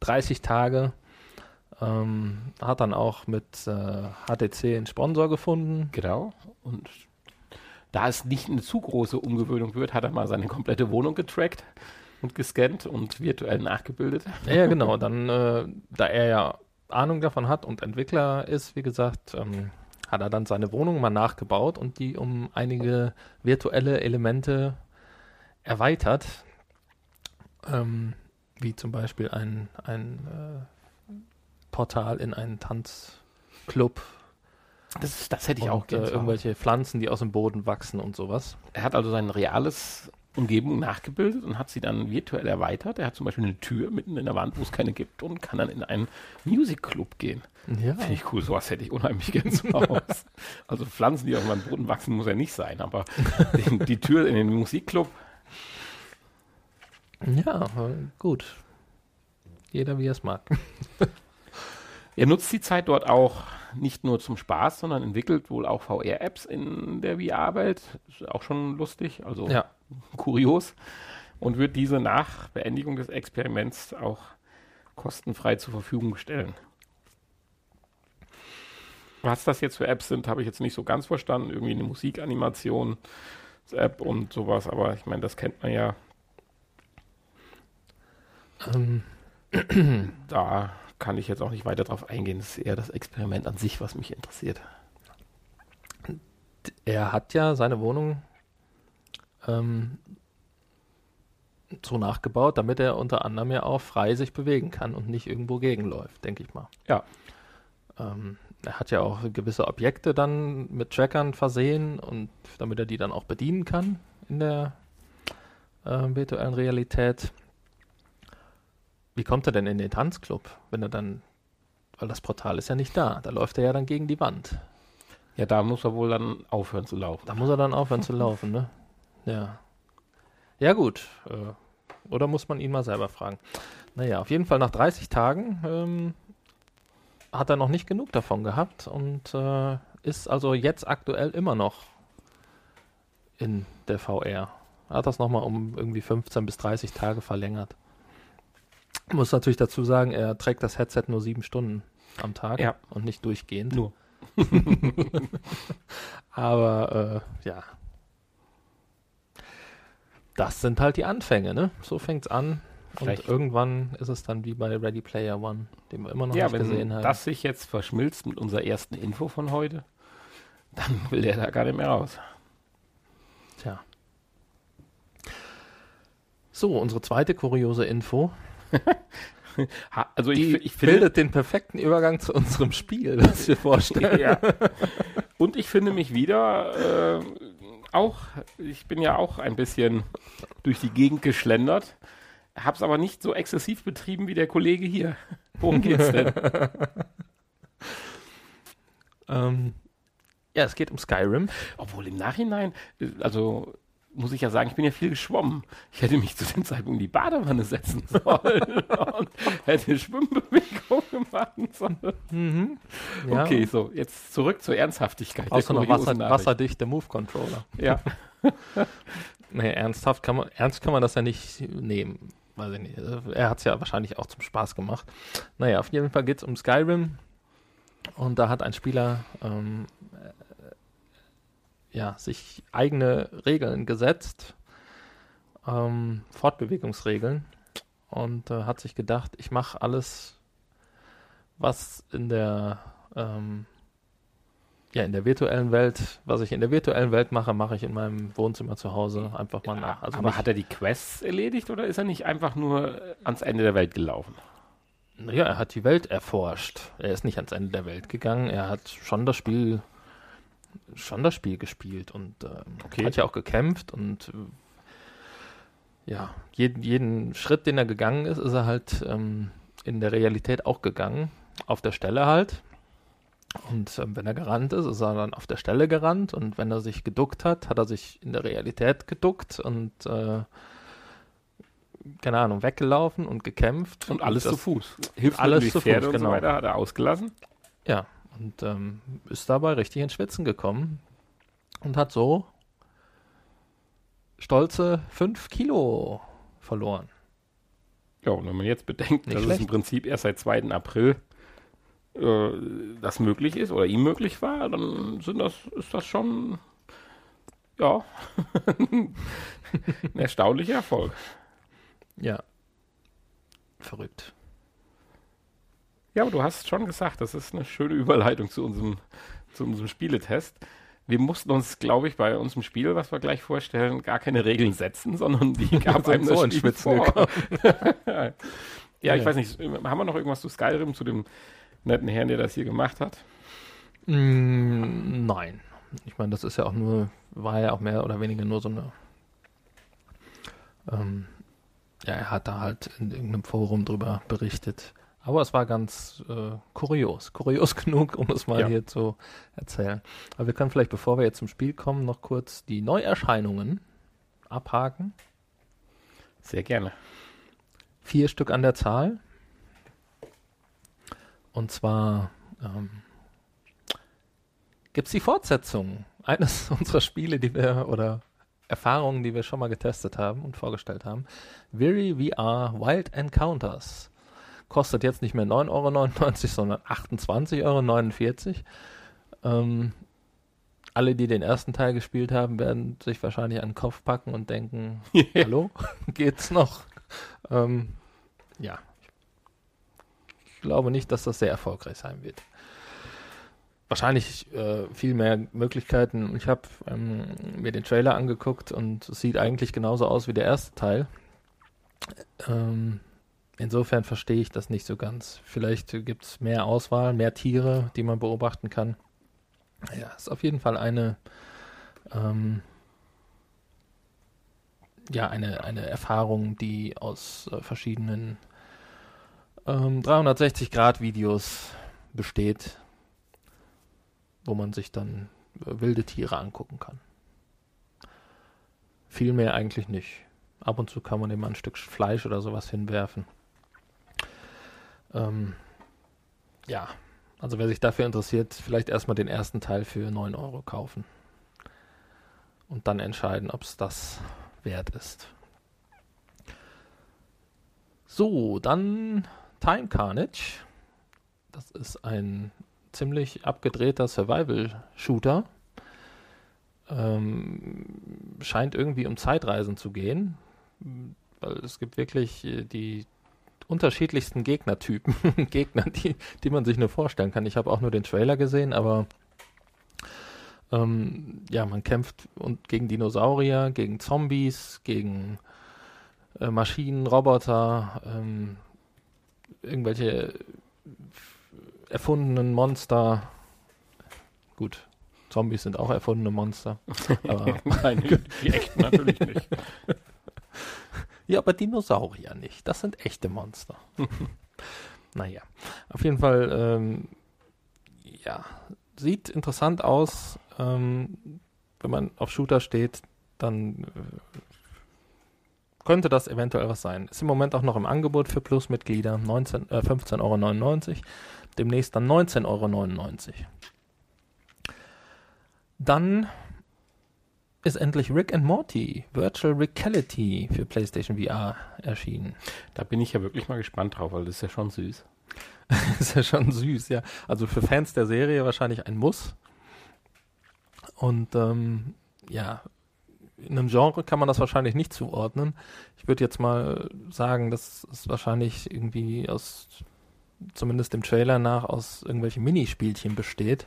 S1: 30 Tage. Ähm, hat dann auch mit äh, HTC einen Sponsor gefunden.
S2: Genau. Und da es nicht eine zu große Umgewöhnung wird, hat er mal seine komplette Wohnung getrackt und gescannt und virtuell nachgebildet.
S1: Ja, genau. Dann, äh, da er ja Ahnung davon hat und Entwickler ist, wie gesagt, ähm, hat er dann seine Wohnung mal nachgebaut und die um einige virtuelle Elemente erweitert. Ähm, wie zum Beispiel ein, ein äh, Portal in einen Tanzclub.
S2: Das, das hätte ich
S1: und,
S2: auch
S1: äh,
S2: gerne. Hause.
S1: irgendwelche Pflanzen, die aus dem Boden wachsen und sowas.
S2: Er hat also sein reales Umgebung nachgebildet und hat sie dann virtuell erweitert. Er hat zum Beispiel eine Tür mitten in der Wand, wo es keine gibt und kann dann in einen Music Club gehen.
S1: Ja.
S2: Finde ich cool, sowas hätte ich unheimlich gern zu Hause. also Pflanzen, die auf meinem Boden wachsen, muss ja nicht sein, aber die, die Tür in den Musikclub,
S1: Ja, gut. Jeder wie er es mag.
S2: er nutzt die Zeit dort auch nicht nur zum Spaß, sondern entwickelt wohl auch VR-Apps in der VR-Welt. Ist auch schon lustig, also
S1: Ja.
S2: kurios. Und wird diese nach Beendigung des Experiments auch kostenfrei zur Verfügung stellen. Was das jetzt für Apps sind, habe ich jetzt nicht so ganz verstanden. Irgendwie eine Musikanimation-App und sowas, aber ich meine, das kennt man ja.
S1: Ähm,
S2: Da kann ich jetzt auch nicht weiter drauf eingehen. Das ist eher das Experiment an sich, was mich interessiert.
S1: er hat ja seine Wohnung ähm, so nachgebaut, damit er unter anderem ja auch frei sich bewegen kann und nicht irgendwo gegenläuft, denke ich mal.
S2: Ja.
S1: Ähm, er hat ja auch gewisse Objekte dann mit Trackern versehen und damit er die dann auch bedienen kann in der äh, virtuellen Realität. Wie kommt er denn in den Tanzclub, wenn er dann, weil das Portal ist ja nicht da, da läuft er ja dann gegen die Wand.
S2: Ja, da muss er wohl dann aufhören zu laufen.
S1: Da muss er dann aufhören zu laufen, ne? Ja. Ja, gut. Äh, oder muss man ihn mal selber fragen? Naja, auf jeden Fall nach 30 Tagen ähm, hat er noch nicht genug davon gehabt und äh, ist also jetzt aktuell immer noch in der VR. Er hat das nochmal um irgendwie 15 bis 30 Tage verlängert. Muss natürlich dazu sagen, er trägt das Headset nur sieben Stunden am Tag
S2: Ja.
S1: und nicht durchgehend.
S2: Nur.
S1: Aber äh, ja. Das sind halt die Anfänge, ne? So fängt's an.
S2: Vielleicht-
S1: Und irgendwann ist es dann wie bei Ready Player One, den wir immer noch
S2: Ja,
S1: nicht
S2: wenn
S1: gesehen haben.
S2: das sich jetzt verschmilzt mit unserer ersten Info von heute, dann will der da gar nicht mehr raus.
S1: Tja. So, unsere zweite kuriose Info.
S2: Also ich, ich finde,
S1: bildet den perfekten Übergang zu unserem Spiel, das wir vorstellen.
S2: ja. und ich finde mich wieder äh, auch, ich bin ja auch ein bisschen durch die Gegend geschlendert, hab's aber nicht so exzessiv betrieben wie der Kollege hier. Worum geht's denn?
S1: Ähm, ja, es geht um Skyrim.
S2: Obwohl im Nachhinein, äh, also muss ich ja sagen, ich bin ja viel geschwommen. Ich hätte mich zu dem Zeitpunkt in die Badewanne setzen sollen und hätte Schwimmbewegungen machen sollen.
S1: Mhm. Ja,
S2: Okay, so, jetzt zurück zur Ernsthaftigkeit.
S1: Außer noch
S2: kuriosen
S1: Wasser, wasserdichte Move-Controller.
S2: Ja,
S1: Nee, ernsthaft kann man, ernst kann man das ja nicht nehmen. Weiß ich nicht. Er hat es ja wahrscheinlich auch zum Spaß gemacht. Naja, auf jeden Fall geht es um Skyrim. Und da hat ein Spieler ähm, äh, ja, sich eigene Regeln gesetzt. Ähm, Fortbewegungsregeln. Und äh, hat sich gedacht, ich mache alles, was in der ähm, ja, in der virtuellen Welt, was ich in der virtuellen Welt mache, mache ich in meinem Wohnzimmer zu Hause einfach mal nach. Also
S2: aber hat er die Quests erledigt oder ist er nicht einfach nur ans Ende der Welt gelaufen?
S1: ja, er hat die Welt erforscht. Er ist nicht ans Ende der Welt gegangen. Er hat schon das Spiel, schon das Spiel gespielt und ähm,
S2: Okay.
S1: hat ja auch gekämpft und äh, ja, jeden, jeden Schritt, den er gegangen ist, ist er halt ähm, in der Realität auch gegangen. Auf der Stelle halt. Und ähm, wenn er gerannt ist, ist er dann auf der Stelle gerannt. Und wenn er sich geduckt hat, hat er sich in der Realität geduckt und äh, keine Ahnung, weggelaufen und gekämpft.
S2: Und alles
S1: das,
S2: zu Fuß. Hilft
S1: alles zu Fuß,
S2: und
S1: genau.
S2: so weiter hat er ausgelassen.
S1: Ja, Und ähm, ist dabei richtig ins Schwitzen gekommen und hat so stolze 5 Kilo verloren.
S2: Ja, und wenn man jetzt bedenkt,
S1: Nicht
S2: dass
S1: schlecht.
S2: es im Prinzip erst seit 2. April äh, das möglich ist oder ihm möglich war, dann sind das, ist das schon ja ein erstaunlicher Erfolg.
S1: Ja. Verrückt.
S2: Ja, aber du hast schon gesagt, das ist eine schöne Überleitung zu unserem, zu unserem Spieletest. Wir mussten uns, glaube ich, bei unserem Spiel, was wir gleich vorstellen, gar keine Regeln setzen, sondern die gab einem
S1: so
S2: Spiel
S1: Schwitzen
S2: vor. ja, ich
S1: Ja.
S2: weiß nicht, haben wir noch irgendwas zu Skyrim, zu dem netten Herrn, der das hier gemacht hat?
S1: Mm, nein. Ich meine, das ist ja auch nur, war ja auch mehr oder weniger nur so eine. Ähm, ja, er hat da halt in irgendeinem Forum drüber berichtet. Aber es war ganz äh, kurios. Kurios genug, um es mal
S2: Ja.
S1: hier zu erzählen. Aber wir können vielleicht, bevor wir jetzt zum Spiel kommen, noch kurz die Neuerscheinungen abhaken.
S2: Sehr gerne.
S1: Vier Stück an der Zahl. Und zwar ähm, gibt es die Fortsetzung eines unserer Spiele, die wir oder Erfahrungen, die wir schon mal getestet haben und vorgestellt haben. Viri VR Wild Encounters. Kostet jetzt nicht mehr 9,99 Euro, sondern 28,49 Euro. Ähm, alle, die den ersten Teil gespielt haben, werden sich wahrscheinlich an den Kopf packen und denken, hallo, geht's noch? Ähm, ja. Ich glaube nicht, dass das sehr erfolgreich sein wird. Wahrscheinlich äh, viel mehr Möglichkeiten. Ich habe ähm, mir den Trailer angeguckt und es sieht eigentlich genauso aus wie der erste Teil. Ähm, insofern verstehe ich das nicht so ganz. Vielleicht gibt es mehr Auswahl, mehr Tiere, die man beobachten kann. Ja, ist auf jeden Fall eine ähm, ja, eine, eine Erfahrung, die aus äh, verschiedenen ähm, 360-Grad-Videos besteht, wo man sich dann äh, wilde Tiere angucken kann. Viel mehr eigentlich nicht. Ab und zu kann man mal ein Stück Fleisch oder sowas hinwerfen. Ähm, ja, also wer sich dafür interessiert, vielleicht erstmal den ersten Teil für 9 Euro kaufen. Und dann entscheiden, ob es das wert ist. So, dann Time Carnage. Das ist ein ziemlich abgedrehter Survival-Shooter. Ähm, scheint irgendwie um Zeitreisen zu gehen, weil es gibt wirklich äh, die unterschiedlichsten Gegnertypen, Gegner, die, die man sich nur vorstellen kann. Ich habe auch nur den Trailer gesehen, aber ähm, ja, man kämpft und gegen Dinosaurier, gegen Zombies, gegen äh, Maschinen, Roboter, ähm, irgendwelche erfundenen Monster. Gut, Zombies sind auch erfundene Monster. aber,
S2: Nein, die, echten natürlich nicht.
S1: ja, aber Dinosaurier nicht. Das sind echte Monster. naja, auf jeden Fall, ähm, ja, sieht interessant aus. Ähm, wenn man auf Shooter steht, dann äh, könnte das eventuell was sein. Ist im Moment auch noch im Angebot für Plus-Mitglieder. 19, äh, 15,99 Euro. Demnächst dann 19,99 Euro. Dann ist endlich Rick and Morty Virtual Reality für PlayStation VR erschienen.
S2: Da bin ich ja wirklich mal gespannt drauf, weil das ist ja schon süß.
S1: ist ja schon süß, ja. Also für Fans der Serie wahrscheinlich ein Muss. Und ähm, ja, in einem Genre kann man das wahrscheinlich nicht zuordnen. Ich würde jetzt mal sagen, dass es wahrscheinlich irgendwie aus, zumindest dem Trailer nach, aus irgendwelchen Minispielchen besteht.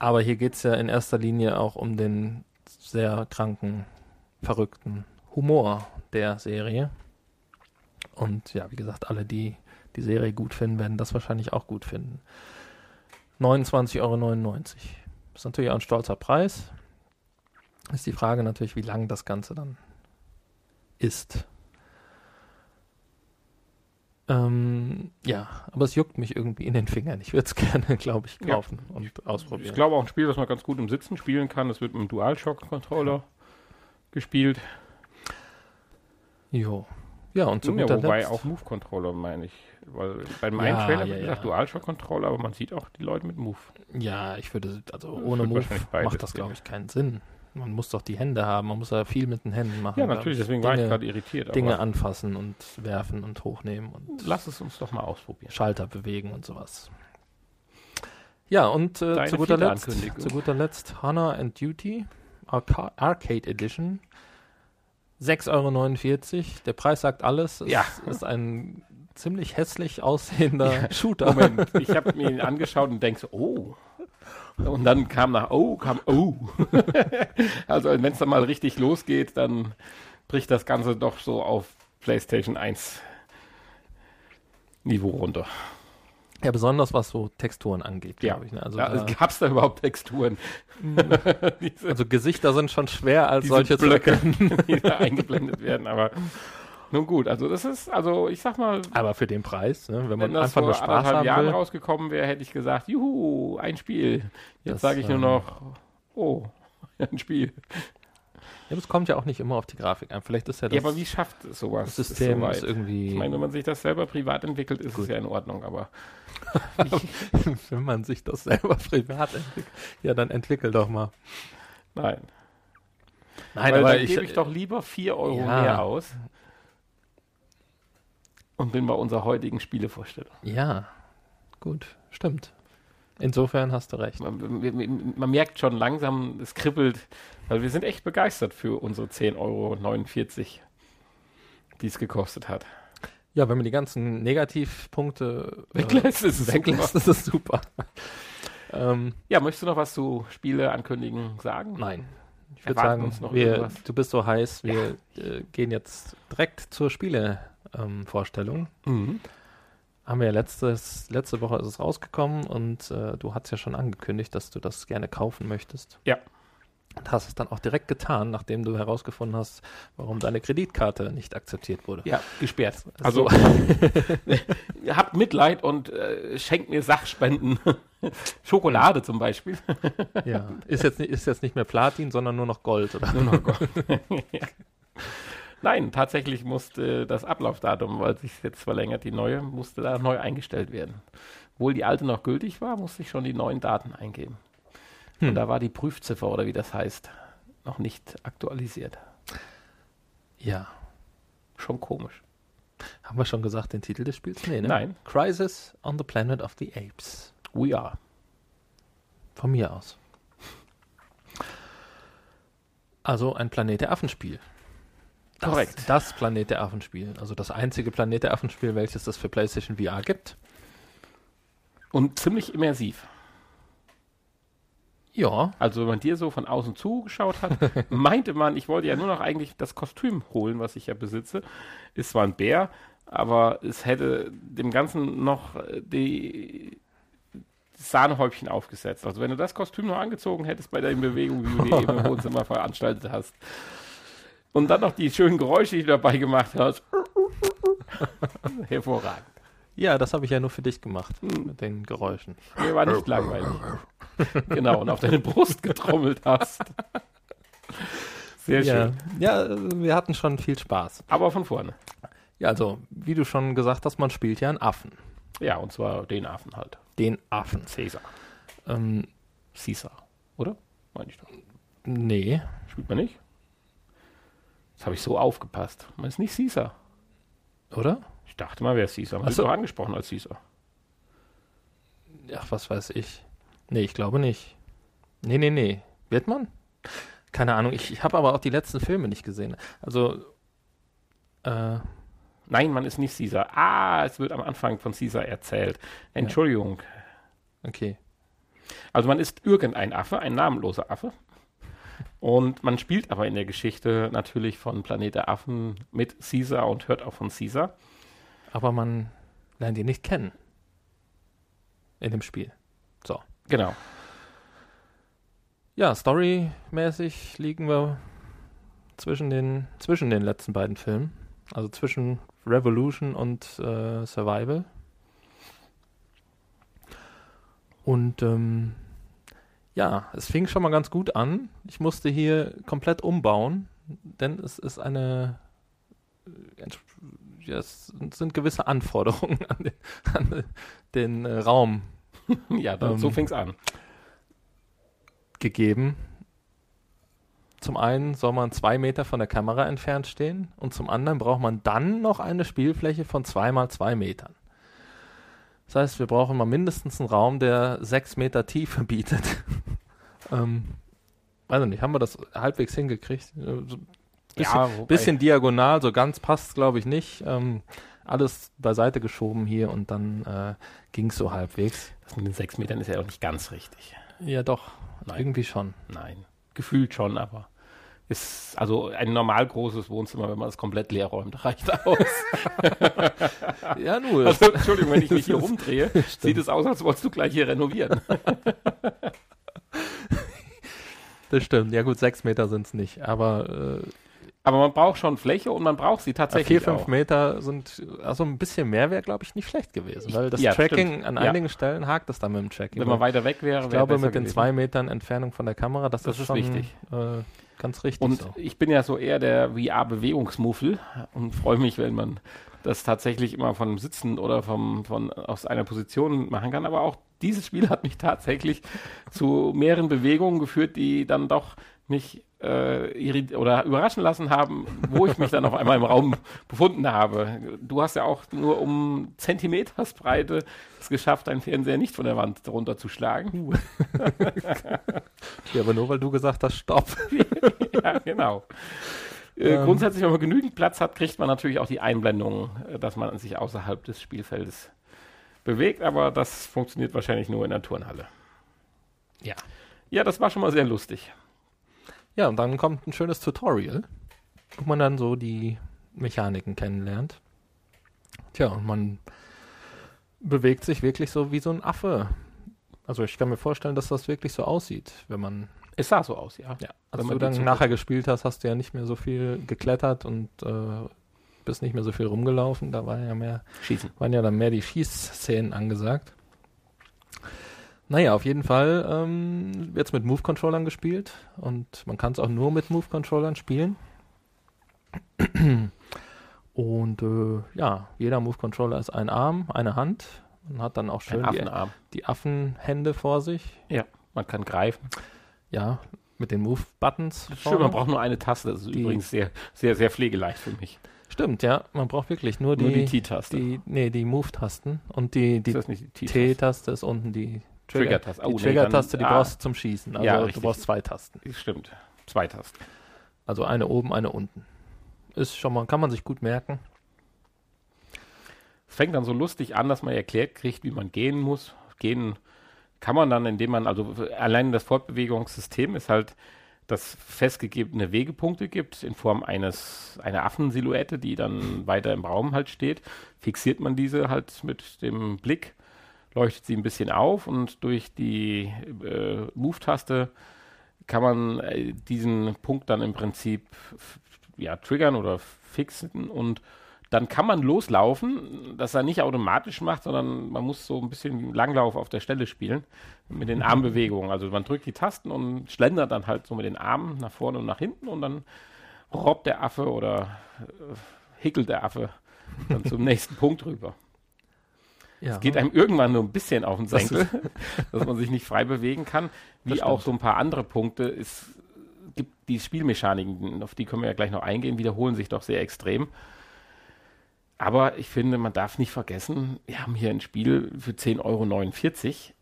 S1: Aber hier geht es ja in erster Linie auch um den sehr kranken, verrückten Humor der Serie. Und ja, wie gesagt, alle, die die Serie gut finden, werden das wahrscheinlich auch gut finden. 29,99 Euro. Ist natürlich auch ein stolzer Preis. Ist die Frage natürlich, wie lang das Ganze dann ist. Ähm, ja, aber es juckt mich irgendwie in den Fingern. Ich würde es gerne, glaube ich,
S2: Ja.
S1: kaufen und ausprobieren.
S2: Ich glaube auch ein Spiel, das man ganz gut im Sitzen spielen kann. Das wird mit dem DualShock-Controller gespielt.
S1: Jo. Ja, und zu
S2: ja,
S1: guter
S2: wobei
S1: Letzt.
S2: auch Move-Controller, meine ich. Weil beim
S1: Ja,
S2: einen Trailer
S1: ja,
S2: wird gesagt
S1: ja.
S2: Dual-Shock-Controller, aber man sieht auch die Leute mit Move.
S1: Ja, ich würde, also ohne Move macht das, glaube ich, keinen Sinn. Man muss doch die Hände haben, man muss ja viel mit den Händen machen.
S2: Ja, natürlich,
S1: ich.
S2: deswegen war ich
S1: Dinge,
S2: gerade irritiert.
S1: Dinge anfassen und werfen und hochnehmen und
S2: lass es uns doch mal ausprobieren.
S1: Schalter bewegen und sowas. Ja, und äh, zu, guter Letzt, zu guter Letzt Honor and Duty Arca Arcade Edition. 6,49 Euro. Der Preis sagt alles. Es
S2: Ja.
S1: ist ein ziemlich hässlich aussehender
S2: Ja.
S1: Shooter.
S2: Moment, ich habe mir ihn angeschaut und denk so, oh. Und dann kam nach oh, kam oh. also wenn es dann mal richtig losgeht, dann bricht das Ganze doch so auf PlayStation 1 Niveau runter.
S1: Ja, besonders was so Texturen angeht,
S2: Ja,
S1: glaube ich. Ne? Also,
S2: ja,
S1: da,
S2: gab es da überhaupt Texturen?
S1: Also Gesichter sind schon schwer als solche
S2: Blöcke, die da eingeblendet werden, aber nun gut, also das ist, also ich sag mal,
S1: Aber für den Preis, ne? wenn
S2: wenn
S1: man
S2: das
S1: einfach nur Spaß haben
S2: Jahren
S1: will.
S2: rausgekommen wäre, hätte ich gesagt, juhu, ein Spiel. Jetzt
S1: Das,
S2: sage ich nur
S1: ähm,
S2: noch, oh, ein Spiel.
S1: Ja, es kommt ja auch nicht immer auf die Grafik an. Vielleicht ist ja das,
S2: ja, aber wie schafft es sowas?
S1: das System ist irgendwie,
S2: Ich meine, wenn man sich das selber privat entwickelt, ist es ja in Ordnung, aber
S1: wenn man sich das selber privat entwickelt. Ja, dann entwickel doch mal.
S2: nein.
S1: Nein,
S2: Weil
S1: aber
S2: dann
S1: ich,
S2: gebe ich doch lieber 4 Euro
S1: Ja.
S2: mehr aus und bin bei unserer heutigen Spielevorstellung.
S1: Ja, gut, stimmt. Insofern hast du recht.
S2: Man, man, man merkt schon langsam, es kribbelt, weil wir sind echt begeistert für unsere 10,49 Euro, die es gekostet hat.
S1: Ja, wenn man die ganzen Negativpunkte äh,
S2: Weglässt, ist es
S1: weglässt,
S2: super.
S1: ist es super. ähm,
S2: Ja, möchtest du noch was zu Spiele ankündigen sagen?
S1: nein. Ich würde sagen,
S2: uns noch
S1: wir, du bist so heiß, wir äh, gehen jetzt direkt zur Spiele-Vorstellung.
S2: Mhm.
S1: Haben wir ja letztes, letzte Woche ist es rausgekommen und äh, du hast ja schon angekündigt, dass du das gerne kaufen möchtest.
S2: Ja.
S1: Und hast es dann auch direkt getan, nachdem du herausgefunden hast, warum deine Kreditkarte nicht akzeptiert wurde.
S2: Ja, gesperrt. Also,
S1: So.
S2: habt Mitleid und äh, schenkt mir Sachspenden. Schokolade zum Beispiel.
S1: ja. Ist jetzt, nicht- ist jetzt nicht mehr Platin, sondern nur noch Gold, oder?
S2: Nur noch Gold. Nein, tatsächlich musste das Ablaufdatum, weil sich jetzt verlängert, die neue, musste da neu eingestellt werden. Obwohl die alte noch gültig war, musste ich schon die neuen Daten eingeben. Und
S1: Hm.
S2: da war die Prüfziffer oder wie das heißt, noch nicht aktualisiert.
S1: Ja.
S2: Schon komisch.
S1: Haben wir schon gesagt, den Titel des Spiels? Nee, ne?
S2: Nein.
S1: Crisis on the Planet of the Apes.
S2: We are.
S1: Von mir aus. Also ein Planet der Affen-Spiel. Das,
S2: Korrekt.
S1: Das Planet der Affen-Spiel. Also das einzige Planet der Affen-Spiel, welches es für PlayStation VR gibt.
S2: Und ziemlich immersiv.
S1: Ja.
S2: Also wenn man dir so von außen zugeschaut hat, meinte man, ich wollte ja nur noch eigentlich das Kostüm holen, was ich ja besitze. Ist zwar ein Bär, aber es hätte dem Ganzen noch äh, die Sahnehäubchen aufgesetzt. Also wenn du das Kostüm noch angezogen hättest bei deinen Bewegungen, wie du die eben im Wohnzimmer veranstaltet hast. Und dann noch die schönen Geräusche, die du dabei gemacht hast. Hervorragend.
S1: Ja, das habe ich ja nur für dich gemacht.
S2: Hm.
S1: Mit den Geräuschen.
S2: Mir war nicht langweilig. genau, und auf deine Brust getrommelt hast. Sehr
S1: ja.
S2: schön.
S1: ja, wir hatten schon viel Spaß.
S2: Aber von vorne.
S1: Ja, also, wie du schon gesagt hast, man spielt ja einen Affen.
S2: Ja, und zwar den Affen halt.
S1: Den Affen.
S2: Caesar.
S1: Ähm,
S2: Caesar. Oder? Meine ich doch.
S1: nee.
S2: Spielt man nicht? Jetzt habe ich so aufgepasst. Man ist nicht Caesar.
S1: Oder?
S2: Ich dachte mal, wer ist Caesar. Man
S1: so.
S2: doch angesprochen als Caesar.
S1: Ach, was weiß ich. Nee, ich glaube nicht. Nee, nee, nee. Wird man? Keine Ahnung. Ich, ich habe aber auch die letzten Filme nicht gesehen. Also, äh,
S2: Nein, man ist nicht Caesar. Ah, es wird am Anfang von Caesar erzählt. Entschuldigung.
S1: okay.
S2: Also man ist irgendein Affe, ein namenloser Affe. Und man spielt aber in der Geschichte natürlich von Planet der Affen mit Caesar und hört auch von Caesar.
S1: Aber man lernt ihn nicht kennen. In dem Spiel. So.
S2: Genau.
S1: Ja, storymäßig liegen wir zwischen den, zwischen den letzten beiden Filmen. Also zwischen Revolution und äh, Survival. Und ähm, ja, es fing schon mal ganz gut an. Ich musste hier komplett umbauen, denn es ist eine äh, ents- es sind gewisse Anforderungen an den, an den äh, Raum
S2: ja, dann, so
S1: Ähm,
S2: fing's an.
S1: gegeben. Zum einen soll man zwei Meter von der Kamera entfernt stehen und zum anderen braucht man dann noch eine Spielfläche von zwei mal zwei Metern. Das heißt, wir brauchen mal mindestens einen Raum, der sechs Meter Tiefe bietet. ähm, weiß ich nicht, haben wir das halbwegs hingekriegt? Äh, So ein bisschen,
S2: ja,
S1: bisschen diagonal, so ganz passt glaube ich nicht. Ähm, alles beiseite geschoben hier und dann äh, ging es so halbwegs.
S2: Das mit den sechs Metern ist ja auch nicht ganz richtig.
S1: Ja, doch,
S2: Nein.
S1: irgendwie schon.
S2: Nein. Gefühlt schon, aber ist also ein normal großes Wohnzimmer, wenn man es komplett leer räumt, reicht aus.
S1: Ja, nur.
S2: Also, Entschuldigung, wenn ich mich hier rumdrehe, sieht es aus, als wolltest du gleich hier renovieren.
S1: Das stimmt. Ja gut, sechs Meter sind es nicht. Aber
S2: Aber man braucht schon Fläche und man braucht sie
S1: äh,
S2: tatsächlich
S1: vier, fünf
S2: auch.
S1: Meter sind, also ein bisschen mehr wäre, glaube ich, nicht schlecht gewesen. Weil das
S2: Ja,
S1: Tracking
S2: stimmt.
S1: an
S2: Ja.
S1: einigen Stellen hakt es dann mit dem Tracking.
S2: Wenn man weiter weg wäre,
S1: ich
S2: wäre
S1: glaube,
S2: besser
S1: mit den
S2: gewesen.
S1: zwei Metern Entfernung von der Kamera, das,
S2: Das
S1: ist
S2: ist
S1: schon
S2: wichtig.
S1: Äh, ganz richtig
S2: Und
S1: so.
S2: ich bin ja so eher der VR-Bewegungsmuffel und freue mich, wenn man das tatsächlich immer von Sitzen oder vom, von, aus einer Position machen kann. Aber auch dieses Spiel hat mich tatsächlich zu mehreren Bewegungen geführt, die dann doch mich äh, oder überraschen lassen haben, wo ich mich dann auf einmal im Raum befunden habe. Du hast ja auch nur um Zentimetersbreite es geschafft, deinen Fernseher nicht von der Wand runterzuschlagen.
S1: Ja, aber nur weil du gesagt hast, stopp.
S2: ja, genau. Äh,
S1: Ähm.
S2: grundsätzlich, wenn man genügend Platz hat, kriegt man natürlich auch die Einblendung, äh, dass man sich außerhalb des Spielfeldes bewegt, aber das funktioniert wahrscheinlich nur in der Turnhalle.
S1: Ja.
S2: Ja, das war schon mal sehr lustig.
S1: Ja, und dann kommt ein schönes Tutorial, wo man dann so die Mechaniken kennenlernt. Tja, und man bewegt sich wirklich so wie so ein Affe. Also ich kann mir vorstellen, dass das wirklich so aussieht, wenn man
S2: Es sah so aus, ja.
S1: Ja,
S2: Wenn
S1: als
S2: man
S1: du dann nachher gespielt hast, hast du ja nicht mehr so viel geklettert und äh, bist nicht mehr so viel rumgelaufen. Da war ja mehr,
S2: Schießen.
S1: waren ja dann mehr die Schießszenen angesagt. Naja, auf jeden Fall ähm, wird's mit Move-Controllern gespielt und man kann es auch nur mit Move-Controllern spielen. Und äh, ja, jeder Move-Controller ist ein Arm, eine Hand. Man hat dann auch schön die, die Affenhände vor sich.
S2: Man kann greifen.
S1: Ja, mit den Move-Buttons. Vorne.
S2: man braucht nur eine Taste. Das ist
S1: Die-
S2: übrigens sehr, sehr, sehr pflegeleicht für mich.
S1: Stimmt, ja. Man braucht wirklich nur
S2: nur die
S1: die,
S2: T-Taste.
S1: die, nee, die Move-Tasten. Und die, die?
S2: T-Taste
S1: ist unten die Trigger-
S2: Trigger-Taste.
S1: Die
S2: Oh, nee,
S1: Trigger-Taste, die
S2: dann- ah.
S1: brauchst du zum Schießen. Also
S2: Ja,
S1: du
S2: richtig.
S1: brauchst zwei Tasten.
S2: Stimmt. Zwei Tasten.
S1: Also eine oben, eine unten. Ist schon mal, kann man sich gut merken.
S2: Es fängt dann so lustig an, dass man erklärt kriegt, wie man gehen muss. Gehen kann man dann, indem man, also allein das Fortbewegungssystem ist halt, dass festgegebene Wegepunkte gibt in Form eines einer Affensilhouette, die dann weiter im Raum halt steht. Fixiert man diese halt mit dem Blick, leuchtet sie ein bisschen auf und durch die äh, Move-Taste kann man äh, diesen Punkt dann im Prinzip ja, triggern oder fixen und dann kann man loslaufen, dass er nicht automatisch macht, sondern man muss so ein bisschen Langlauf auf der Stelle spielen mit den Armbewegungen. Also man drückt die Tasten und schlendert dann halt so mit den Armen nach vorne und nach hinten und dann robbt der Affe oder äh, hickelt der Affe dann zum nächsten Punkt rüber.
S1: Ja.
S2: Es geht einem irgendwann nur ein bisschen auf den
S1: Das
S2: Senkel, dass man sich nicht frei bewegen kann. Wie
S1: Das
S2: auch so ein paar andere Punkte. Es gibt die Spielmechaniken, auf die können wir ja gleich noch eingehen, wiederholen sich doch sehr extrem. Aber ich finde, man darf nicht vergessen, wir haben hier ein Spiel für 10,49 Euro,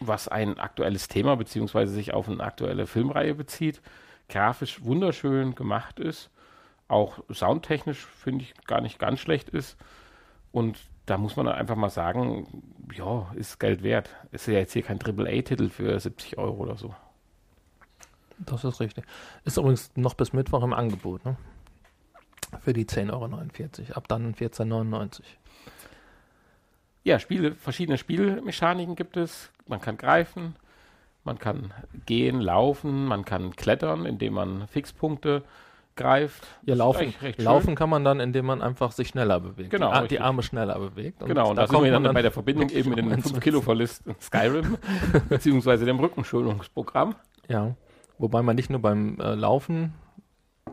S2: was ein aktuelles Thema beziehungsweise sich auf eine aktuelle Filmreihe bezieht, grafisch wunderschön gemacht ist, auch soundtechnisch finde ich gar nicht ganz schlecht ist. Und da muss man einfach mal sagen, ja, ist Geld wert. Ist ja jetzt hier kein AAA-Titel für 70 Euro oder so.
S1: Das ist richtig. Ist übrigens noch bis Mittwoch im Angebot, ne? Für die 10,49 Euro. Ab dann 14,99 Euro.
S2: Ja, Spiele, verschiedene Spielmechaniken gibt es. Man kann greifen, man kann gehen, laufen, man kann klettern, indem man Fixpunkte greift.
S1: Ja, laufen, laufen kann man dann, indem man einfach sich schneller bewegt.
S2: Genau,
S1: die, Ar- die. Arme schneller bewegt.
S2: Genau, und da, sind wir dann, bei der Verbindung eben mit dem 5 Kilo Verlust in Skyrim, beziehungsweise dem Rückenschulungsprogramm.
S1: Ja, wobei man nicht nur beim äh, Laufen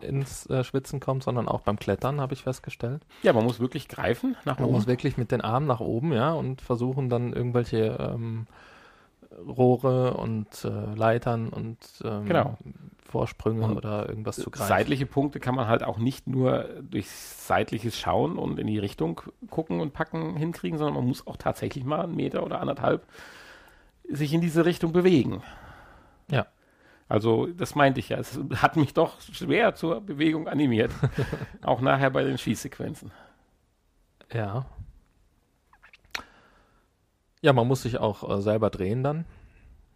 S1: ins äh, Schwitzen kommt, sondern auch beim Klettern, habe ich festgestellt.
S2: Ja, man muss wirklich greifen nach
S1: Man
S2: oben.
S1: muss wirklich mit den Armen nach oben, ja, und versuchen dann irgendwelche ähm, Rohre und äh, Leitern und ähm,
S2: Genau.
S1: Vorsprünge
S2: Und
S1: oder irgendwas zu greifen.
S2: Seitliche Punkte kann man halt auch nicht nur durch seitliches Schauen und in die Richtung gucken und packen hinkriegen, sondern man muss auch tatsächlich mal einen Meter oder anderthalb sich in diese Richtung bewegen.
S1: Ja.
S2: Also, das meinte ich ja. Es hat mich doch schwer zur Bewegung animiert. auch nachher bei den Schießsequenzen.
S1: Ja. Ja, man muss sich auch äh, selber drehen dann.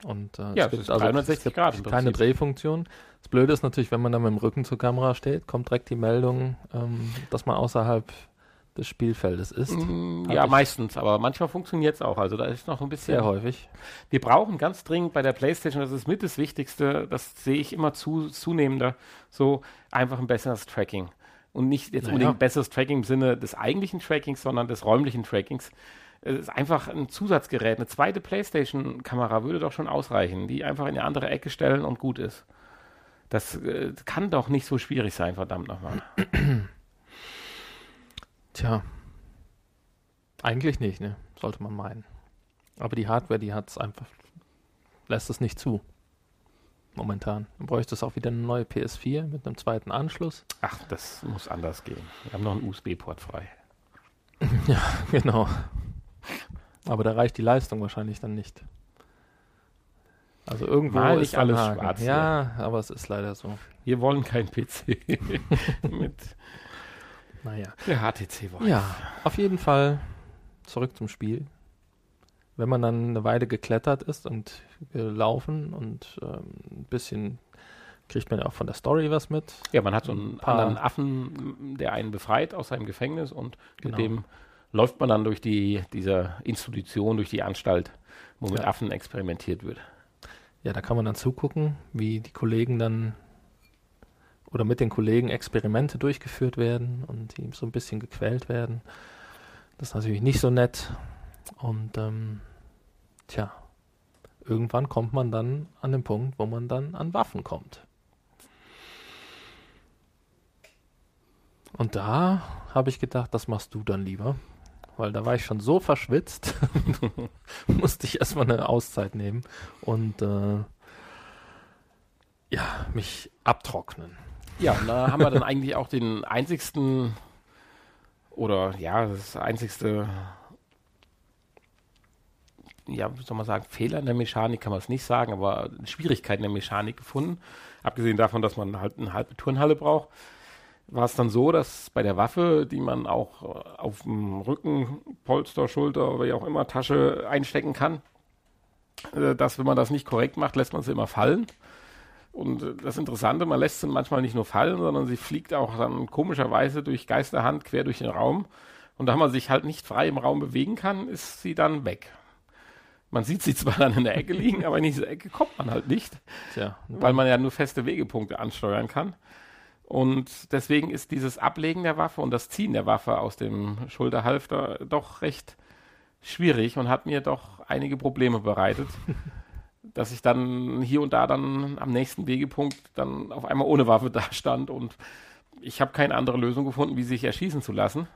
S1: Und äh,
S2: Ja,
S1: es gibt
S2: ist
S1: also
S2: 360
S1: es gibt
S2: Grad
S1: keine. Drehfunktion. Das Blöde ist natürlich, wenn man dann mit dem Rücken zur Kamera steht, kommt direkt die Meldung, ähm, dass man außerhalb des Spielfeldes ist.
S2: Mm, Ja, meistens, aber manchmal funktioniert es auch. Also da ist noch ein bisschen.
S1: Sehr häufig.
S2: Wir brauchen ganz dringend bei der PlayStation, das ist mit das Wichtigste, das sehe ich immer zu, zunehmender, so einfach ein besseres Tracking. Und nicht jetzt
S1: Naja.
S2: unbedingt besseres Tracking im Sinne des eigentlichen Trackings, sondern des räumlichen Trackings. Es ist einfach ein Zusatzgerät. Eine zweite PlayStation-Kamera würde doch schon ausreichen, die einfach in eine andere Ecke stellen und gut ist. Das äh, kann doch nicht so schwierig sein, verdammt nochmal.
S1: Tja. Eigentlich nicht, ne? Sollte man meinen. Aber die Hardware, die hat es einfach, lässt es nicht zu. Momentan. Dann bräuchte es auch wieder eine neue PS4 mit einem zweiten Anschluss.
S2: Ach, das muss anders gehen. Wir haben noch einen USB-Port frei.
S1: Genau. Aber da reicht die Leistung wahrscheinlich dann nicht. Also irgendwo
S2: Mal
S1: ist
S2: alles
S1: Haken.
S2: schwarz hier.
S1: Ja, aber es ist leider so.
S2: Wir wollen kein PC mit
S1: Naja.
S2: der HTC Vive.
S1: Ja, auf jeden Fall zurück zum Spiel. Wenn man dann eine Weile geklettert ist und gelaufen und ähm, ein bisschen kriegt man ja auch von der Story was mit.
S2: Ja, man hat so einen
S1: Ein paar-
S2: anderen Affen, der einen befreit aus seinem Gefängnis und
S1: Genau.
S2: mit dem läuft man dann durch die, diese Institution, durch die Anstalt, wo mit
S1: Ja.
S2: Affen experimentiert wird.
S1: Ja, da kann man dann zugucken, wie die Kollegen dann oder mit den Kollegen Experimente durchgeführt werden und die so ein bisschen gequält werden. Das ist natürlich nicht so nett. Und ähm, tja, irgendwann kommt man dann an den Punkt, wo man dann an Waffen kommt. Und da habe ich gedacht, das machst du dann lieber. Weil da war ich schon so verschwitzt, musste ich erstmal eine Auszeit nehmen und äh, ja, mich abtrocknen.
S2: Ja, und da haben wir dann eigentlich auch den einzigsten oder ja, das einzigste, ja, wie soll man sagen, Fehler in der Mechanik kann man es nicht sagen, aber Schwierigkeiten in der Mechanik gefunden. Abgesehen davon, dass man halt eine halbe Turnhalle braucht, war es dann so, dass bei der Waffe, die man auch äh, auf dem Rücken, Polster, Schulter oder wie auch immer Tasche einstecken kann, äh, dass wenn man das nicht korrekt macht, lässt man sie immer fallen. Und äh, das Interessante, man lässt sie manchmal nicht nur fallen, sondern sie fliegt auch dann komischerweise durch Geisterhand quer durch den Raum. Und da man sich halt nicht frei im Raum bewegen kann, ist sie dann weg. Man sieht sie zwar dann in der Ecke liegen, aber in diese Ecke kommt man halt nicht,
S1: Tja,
S2: weil man ja nur feste Wegepunkte ansteuern kann. Und deswegen ist dieses Ablegen der Waffe und das Ziehen der Waffe aus dem Schulterhalfter doch recht schwierig und hat mir doch einige Probleme bereitet, dass ich dann hier und da dann am nächsten Wegepunkt dann auf einmal ohne Waffe da stand und ich habe keine andere Lösung gefunden, wie sich erschießen zu lassen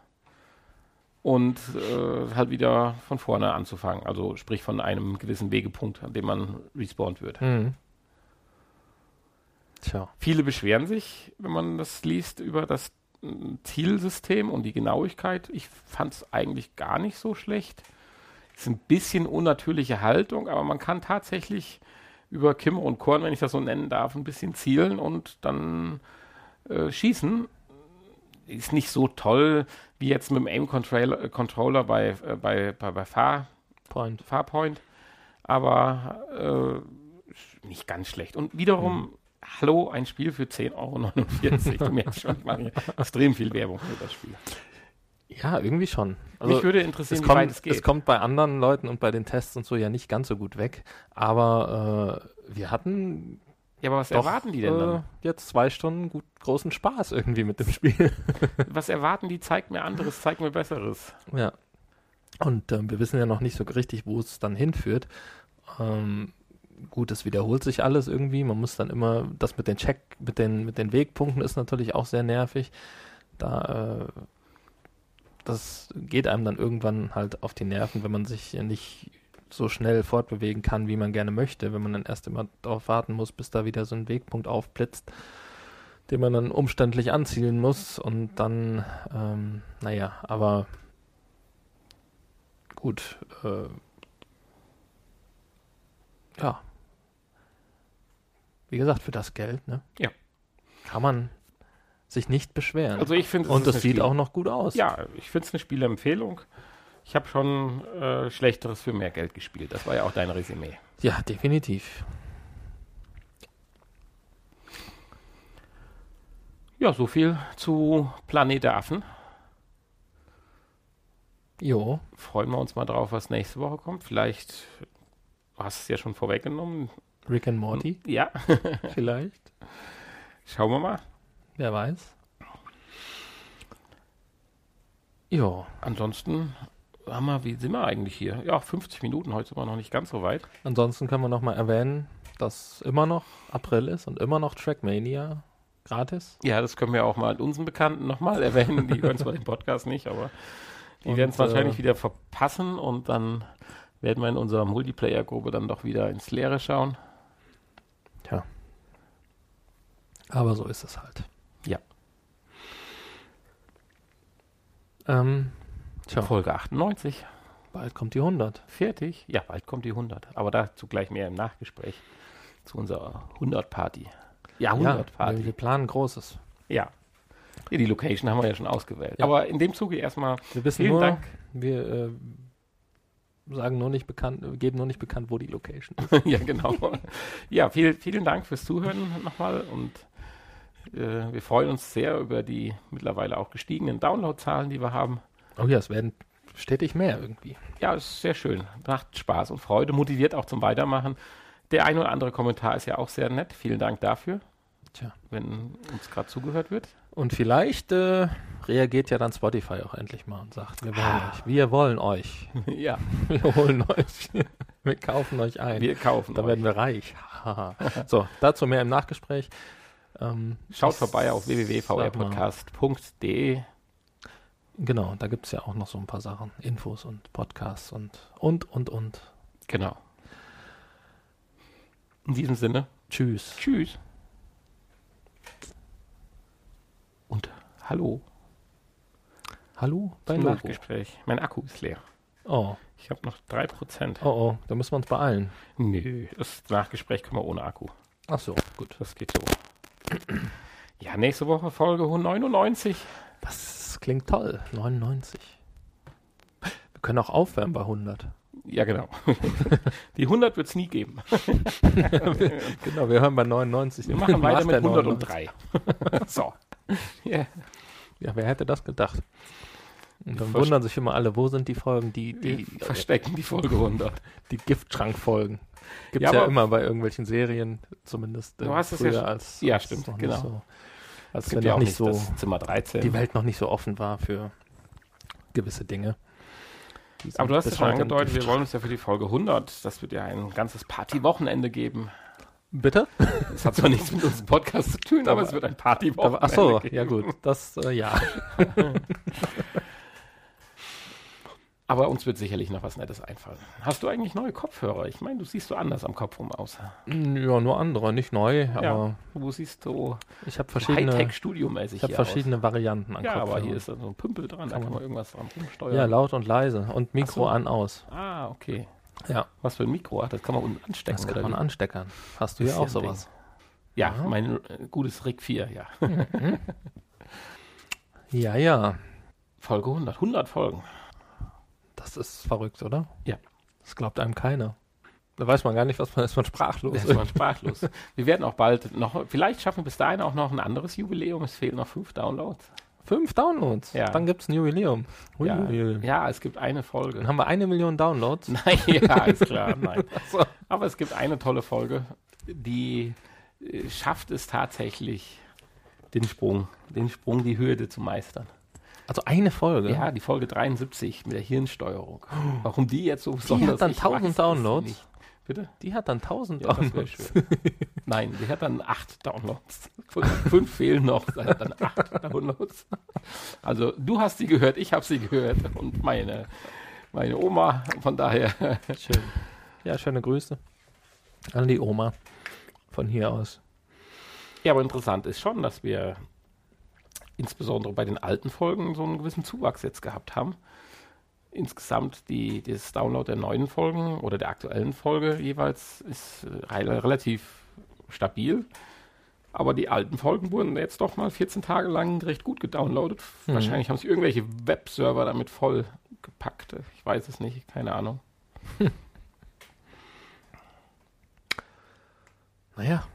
S2: und äh, halt wieder von vorne anzufangen, also sprich von einem gewissen Wegepunkt, an dem man respawnt wird.
S1: Mhm. Tja,
S2: Viele beschweren sich, wenn man das liest, über das mm, Zielsystem und die Genauigkeit. Ich fand es eigentlich gar nicht so schlecht. Ist ein bisschen unnatürliche Haltung, aber man kann tatsächlich über Kimmer und Korn, wenn ich das so nennen darf, ein bisschen zielen und dann äh, schießen. Ist nicht so toll wie jetzt mit dem Aim-Controller äh, Controller bei, äh, bei, bei, bei Fahr,
S1: Point.
S2: Farpoint, aber äh, nicht ganz schlecht. Und wiederum, hallo, ein Spiel für 10,49 Euro. Du merkst schon, ich mache hier extrem viel Werbung für das Spiel.
S1: Ja, irgendwie schon.
S2: Mich würde interessieren,
S1: es
S2: wie weit
S1: kommt,
S2: es geht.
S1: es kommt bei anderen Leuten und bei den Tests und so ja nicht ganz so gut weg. Aber äh, wir hatten
S2: ja, aber was
S1: doch
S2: erwarten die denn
S1: äh,
S2: dann?
S1: jetzt zwei Stunden gut, großen Spaß irgendwie mit dem Spiel.
S2: Was erwarten die? Zeigt mir anderes, zeigt mir Besseres.
S1: ja. Und ähm, wir wissen ja noch nicht so richtig, wo es dann hinführt. Ähm, gut, es wiederholt sich alles irgendwie. Man muss dann immer, das mit den Check, mit den, mit den Wegpunkten ist natürlich auch sehr nervig. Da, äh, das geht einem dann irgendwann halt auf die Nerven, wenn man sich nicht so schnell fortbewegen kann, wie man gerne möchte, wenn man dann erst immer darauf warten muss, bis da wieder so ein Wegpunkt aufblitzt, den man dann umständlich anzielen muss und dann, ähm, naja, aber gut, äh, ja. Wie gesagt, für das Geld, ne?
S2: Ja.
S1: Kann man sich nicht beschweren.
S2: Also ich finde,
S1: und es sieht Spiel auch noch gut aus.
S2: Ja, ich finde es eine Spielempfehlung. Ich habe schon äh, Schlechteres für mehr Geld gespielt. Das war ja auch dein Resümee.
S1: Ja, definitiv.
S2: Ja, so viel zu Planet der Affen.
S1: Jo.
S2: Freuen wir uns mal drauf, was nächste Woche kommt. Vielleicht hast du es ja schon vorweggenommen.
S1: Rick and Morty?
S2: Ja.
S1: Vielleicht.
S2: Schauen wir mal.
S1: Wer weiß. Ja.
S2: Ansonsten haben wir, wie sind wir eigentlich hier? Ja, 50 Minuten, heute sind wir noch nicht ganz so weit.
S1: Ansonsten können wir nochmal erwähnen, dass immer noch April ist und immer noch Trackmania gratis.
S2: Ja, das können wir auch mal unseren Bekannten nochmal erwähnen. Die hören zwar den Podcast nicht, aber die werden es wahrscheinlich äh, wieder verpassen und dann werden wir in unserer Multiplayer-Gruppe dann doch wieder ins Leere schauen.
S1: Tja. Aber so ist es halt.
S2: Ja.
S1: Ähm,
S2: tja. Folge 98.
S1: Bald kommt die 100.
S2: Fertig? Ja, bald kommt die 100. Aber dazu gleich mehr im Nachgespräch zu unserer 100-Party.
S1: Ja, 100-Party. Ja, wir planen Großes.
S2: Ja. ja. Die Location haben wir ja schon ausgewählt. Ja. Aber in dem Zuge erstmal
S1: wir wissen vielen nur, Dank. Wir äh, sagen nur nicht bekannt, geben nur nicht bekannt, wo die Location
S2: ist. ja, genau. ja, viel, vielen Dank fürs Zuhören nochmal und äh, wir freuen uns sehr über die mittlerweile auch gestiegenen Downloadzahlen, die wir haben.
S1: Oh ja, es werden stetig mehr irgendwie.
S2: Ja, ist sehr schön. Macht Spaß und Freude, motiviert auch zum Weitermachen. Der ein oder andere Kommentar ist ja auch sehr nett. Vielen Dank dafür.
S1: Tja.
S2: Wenn uns gerade zugehört wird.
S1: Und vielleicht äh, reagiert ja dann Spotify auch endlich mal und sagt, wir wollen ah. euch. Wir wollen euch.
S2: ja.
S1: Wir holen euch. wir kaufen euch ein.
S2: Wir kaufen
S1: Da euch. werden wir reich. so, dazu mehr im Nachgespräch.
S2: Ähm, Schaut vorbei auf www.vrpodcast.de.
S1: Genau, da gibt es ja auch noch so ein paar Sachen. Infos und Podcasts und, und, und, und.
S2: Genau. In diesem Sinne.
S1: Tschüss.
S2: Tschüss. Und hallo.
S1: Hallo
S2: beim Nachgespräch. Mein Akku ist leer.
S1: Oh.
S2: Ich habe noch 3%.
S1: Oh oh, da müssen wir uns beeilen.
S2: Nö, das Nachgespräch können wir ohne Akku.
S1: Ach so, gut.
S2: Das geht so. Ja, nächste Woche Folge 99.
S1: Das klingt toll. 99. Wir können auch aufwärmen bei 100.
S2: Ja, genau. Die 100 wird es nie geben.
S1: genau, wir hören bei 99.
S2: Wir machen weiter mit 103.
S1: so. Yeah. Ja, wer hätte das gedacht? Und dann wundern sich immer alle, wo sind die Folgen, die, die,
S2: verstecken die Folge 100.
S1: Die Giftschrankfolgen. Gibt es ja, ja immer bei irgendwelchen Serien, zumindest.
S2: Du hast es ja,
S1: als,
S2: ja stimmt, genau.
S1: So, als wenn ja noch nicht so
S2: Zimmer 13.
S1: die Welt noch nicht so offen war für gewisse Dinge.
S2: Aber du hast es schon angedeutet, wir wollen uns ja für die Folge 100, das wird ja ein ganzes Partywochenende geben.
S1: Bitte?
S2: Das hat zwar nichts mit unserem Podcast zu tun, aber, aber es wird ein Partywochenende
S1: Ach so, geben. ja gut, das, äh, ja.
S2: Aber uns wird sicherlich noch was Nettes einfallen. Hast du eigentlich neue Kopfhörer? Ich meine, du siehst so anders am Kopf rum aus.
S1: Ja, nur andere, nicht neu. Aber ja,
S2: wo siehst du
S1: ich habe verschiedene
S2: Hightech-Studiomäßig
S1: Ich habe verschiedene aus. Varianten
S2: an Ja, aber hier ist so ein Pümpel dran,
S1: kann da kann man irgendwas dran rumsteuern. Ja, laut und leise und Mikro so. an aus.
S2: Ah, okay.
S1: Ja.
S2: Was für ein Mikro hat? Das kann man unten anstecken.
S1: Das kann man ansteckern. Hast du ja auch sowas?
S2: Ja, ja, mein äh, gutes RIG 4, ja. Mhm.
S1: ja, ja.
S2: Folge 100, 100 Folgen.
S1: Das ist verrückt, oder?
S2: Ja.
S1: Das glaubt einem keiner. Da weiß man gar nicht, was man ist man sprachlos.
S2: Da ist man sprachlos. wir werden auch bald noch, vielleicht schaffen wir bis dahin auch noch ein anderes Jubiläum. Es fehlen noch fünf Downloads.
S1: Fünf Downloads?
S2: Ja.
S1: Dann gibt es ein Jubiläum.
S2: Ja, ja, es gibt eine Folge.
S1: Dann haben wir eine Million Downloads.
S2: Nein, ja, ist klar. Nein. so. Aber es gibt eine tolle Folge, die äh, schafft es tatsächlich, den Sprung, den Sprung, die Hürde zu meistern.
S1: Also eine Folge?
S2: Ja, die Folge 73 mit der Hirnsteuerung. Warum die jetzt so besonders
S1: Die hat dann 1000 Downloads?
S2: Bitte?
S1: Die hat dann 1000
S2: Ja,
S1: Downloads.
S2: Nein, die hat dann acht Downloads. Fünf, fünf fehlen noch, sie hat dann acht Downloads. Also du hast sie gehört, ich habe sie gehört und meine, meine Oma. Von daher,
S1: Schön. Ja, schöne Grüße an die Oma von hier aus.
S2: ja, aber interessant ist schon, dass wir insbesondere bei den alten Folgen so einen gewissen Zuwachs jetzt gehabt haben. Insgesamt die, das Download der neuen Folgen oder der aktuellen Folge jeweils ist äh, re- relativ stabil. Aber die alten Folgen wurden jetzt doch mal 14 Tage lang recht gut gedownloadet.
S1: Mhm.
S2: Wahrscheinlich haben sich irgendwelche Webserver damit voll gepackt. Ich weiß es nicht, keine Ahnung.
S1: Naja.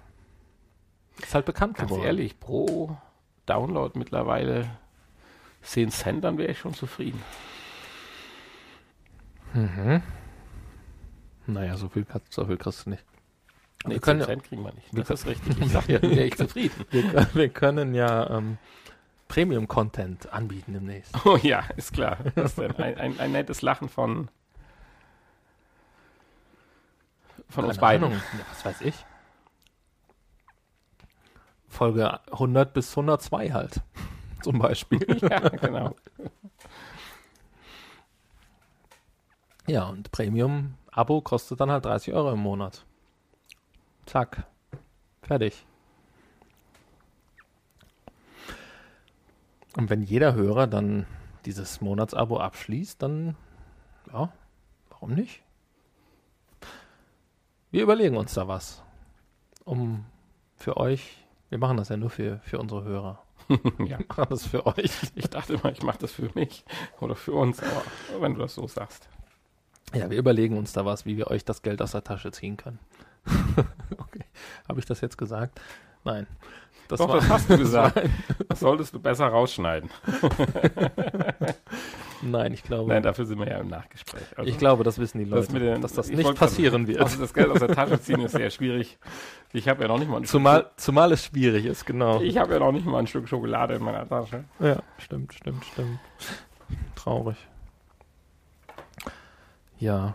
S1: Ist halt bekannt
S2: Ganz
S1: geworden.
S2: ehrlich, pro Download mittlerweile 10 Cent, dann wäre ich schon zufrieden.
S1: Mhm. Naja, so viel, kannst- so viel kriegst du nicht.
S2: Nee,
S1: wir, können
S2: 10
S1: ja,
S2: Cent kriegen wir nicht. Das ist richtig. Ich sag ja, dann wäre ich zufrieden.
S1: wir, wir können ja ähm, Premium-Content anbieten demnächst.
S2: Oh ja, ist klar. Was denn? Ein, ein, ein nettes Lachen von, von uns beiden.
S1: Ahnung. Ja, was weiß ich. Folge 100 bis 102 halt. Zum Beispiel.
S2: ja, genau.
S1: Ja, und Premium-Abo kostet dann halt 30 Euro im Monat. Zack. Fertig. Und wenn jeder Hörer dann dieses Monatsabo abschließt, dann, ja, warum nicht? Wir überlegen uns da was. Um für euch, wir machen das ja nur für, für unsere Hörer.
S2: ja.
S1: Wir machen das für euch.
S2: Ich dachte immer, ich mache das für mich oder für uns, aber wenn du das so sagst.
S1: Ja, wir überlegen uns da was, wie wir euch das Geld aus der Tasche ziehen können. okay. Habe ich das jetzt gesagt? Nein. Das
S2: Doch,
S1: war,
S2: das hast du
S1: das
S2: gesagt. Das solltest du besser rausschneiden.
S1: Nein, ich glaube,
S2: Nein, dafür sind wir ja im Nachgespräch. Also,
S1: ich glaube, das wissen die
S2: das
S1: Leute,
S2: mit den-
S1: dass das
S2: ich
S1: nicht passieren wird.
S2: also das Geld aus der Tasche ziehen ist sehr schwierig. Ich habe ja noch nicht mal ein
S1: Zumal, zumal es schwierig ist, genau.
S2: Stück, ich habe ja noch nicht mal ein Stück Schokolade in meiner Tasche.
S1: Ja, stimmt, stimmt, stimmt. Traurig. Ja.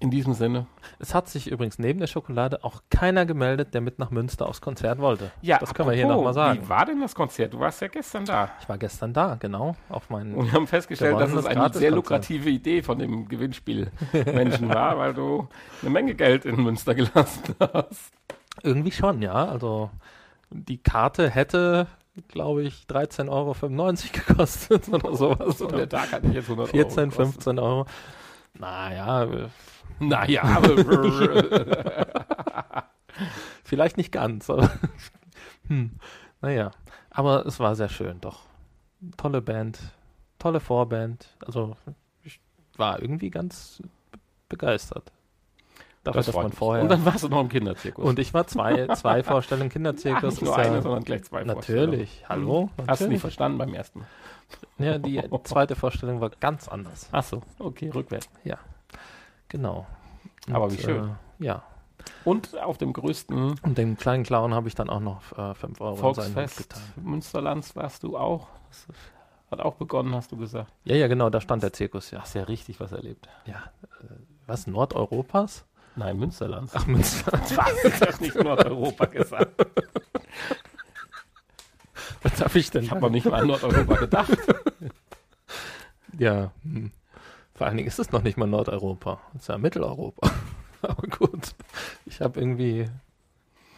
S2: In diesem Sinne.
S1: Es hat sich übrigens neben der Schokolade auch keiner gemeldet, der mit nach Münster aufs Konzert wollte.
S2: Ja,
S1: das können wir hier nochmal sagen.
S2: Wie war denn das Konzert? Du warst ja gestern da.
S1: Ich war gestern da, genau, auf meinen
S2: Und wir haben festgestellt, dass es eine sehr lukrative Idee von dem Gewinnspielmenschen war, weil du eine Menge Geld in Münster gelassen hast.
S1: Irgendwie schon, ja. Also die Karte hätte, glaube ich, 13,95 Euro gekostet oder sowas.
S2: Und der Tag hatte ich jetzt 100
S1: 14,
S2: Euro. gekostet.
S1: 15 Euro. Naja,
S2: Naja, aber
S1: vielleicht nicht ganz. Aber hm, naja, aber es war sehr schön, doch. Tolle Band, tolle Vorband. Also ich war irgendwie ganz begeistert. Dafür,
S2: das
S1: dass man vorher.
S2: Und dann warst du noch im Kinderzirkus.
S1: Und ich war zwei, zwei Vorstellungen
S2: ja,
S1: Kinderzirkus.
S2: nicht nur
S1: ja-
S2: eine, sondern gleich zwei Vorstellungen.
S1: Natürlich, hallo.
S2: Hast du
S1: natürlich.
S2: nicht verstanden beim ersten Mal?
S1: Ja, die zweite Vorstellung war ganz anders.
S2: Ach so, okay, rückwärts.
S1: Genau.
S2: Aber wie schön.
S1: Äh, ja.
S2: Und auf dem größten
S1: Und dem kleinen Clown habe ich dann auch noch 5 Euro in seinen Hut
S2: Volksfest
S1: getan.
S2: Münsterlands warst du auch. Das hat auch begonnen, hast du gesagt.
S1: Ja, ja, genau, da stand der Zirkus, ja.
S2: Hast ja richtig was erlebt.
S1: Ja, äh, was, Nordeuropas?
S2: Nein, Münsterlands.
S1: Ach, Münster.
S2: Was? Ich hab nicht Nordeuropa gesagt.
S1: Was habe ich denn?
S2: Ich habe noch nicht mal an Nordeuropa gedacht.
S1: ja, hm. Vor allen Dingen ist es noch nicht mal Nordeuropa. Es ist ja Mitteleuropa. Aber gut, ich habe irgendwie...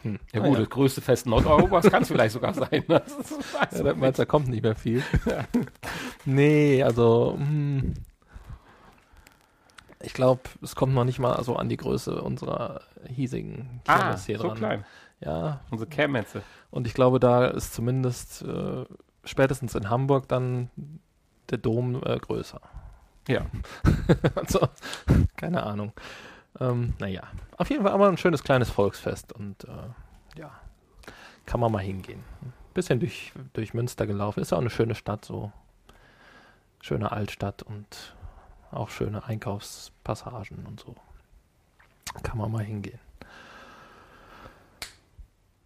S1: Hm.
S2: Ja gut, das größte Fest Nordeuropas kann es vielleicht sogar sein. Das ist, weiß
S1: Ja,
S2: man
S1: da meinst da kommt nicht mehr viel. nee, also hm, ich glaube, es kommt noch nicht mal so an die Größe unserer hiesigen
S2: ah,
S1: Kirmes hier
S2: so
S1: dran.
S2: klein.
S1: Ja,
S2: Unsere Kermetze.
S1: und ich glaube, da ist zumindest äh, spätestens in Hamburg dann der Dom äh, größer.
S2: Ja.
S1: also, keine Ahnung. Ähm, naja, auf jeden Fall aber ein schönes kleines Volksfest und äh, ja, kann man mal hingehen. Ein bisschen durch, durch Münster gelaufen. Ist ja auch eine schöne Stadt, so schöne Altstadt und auch schöne Einkaufspassagen und so. Kann man mal hingehen.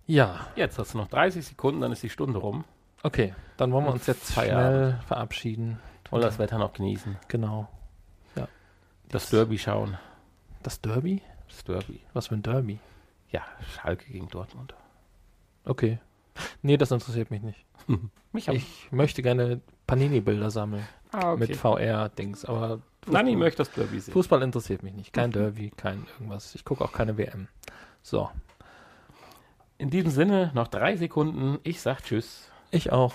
S1: Ja,
S2: Jetzt hast du noch 30 Sekunden, dann ist die Stunde rum.
S1: okay, dann wollen wir uns jetzt
S2: Feierabend.
S1: schnell verabschieden.
S2: Wollen das Wetter noch genießen.
S1: Genau. Ja.
S2: Das Derby schauen.
S1: Das Derby?
S2: Das Derby.
S1: Was für ein Derby?
S2: Ja, Schalke gegen Dortmund.
S1: Okay. Nee, das interessiert mich nicht.
S2: Mich
S1: Ich möchte gerne Panini-Bilder sammeln
S2: ah,
S1: mit VR-Dings, aber
S2: Nein, ich möchte das Derby sehen.
S1: Fußball interessiert mich nicht. Kein Derby, kein irgendwas. Ich gucke auch keine WM. So,
S2: In diesem Sinne, noch drei Sekunden. Ich sag Tschüss.
S1: ich auch.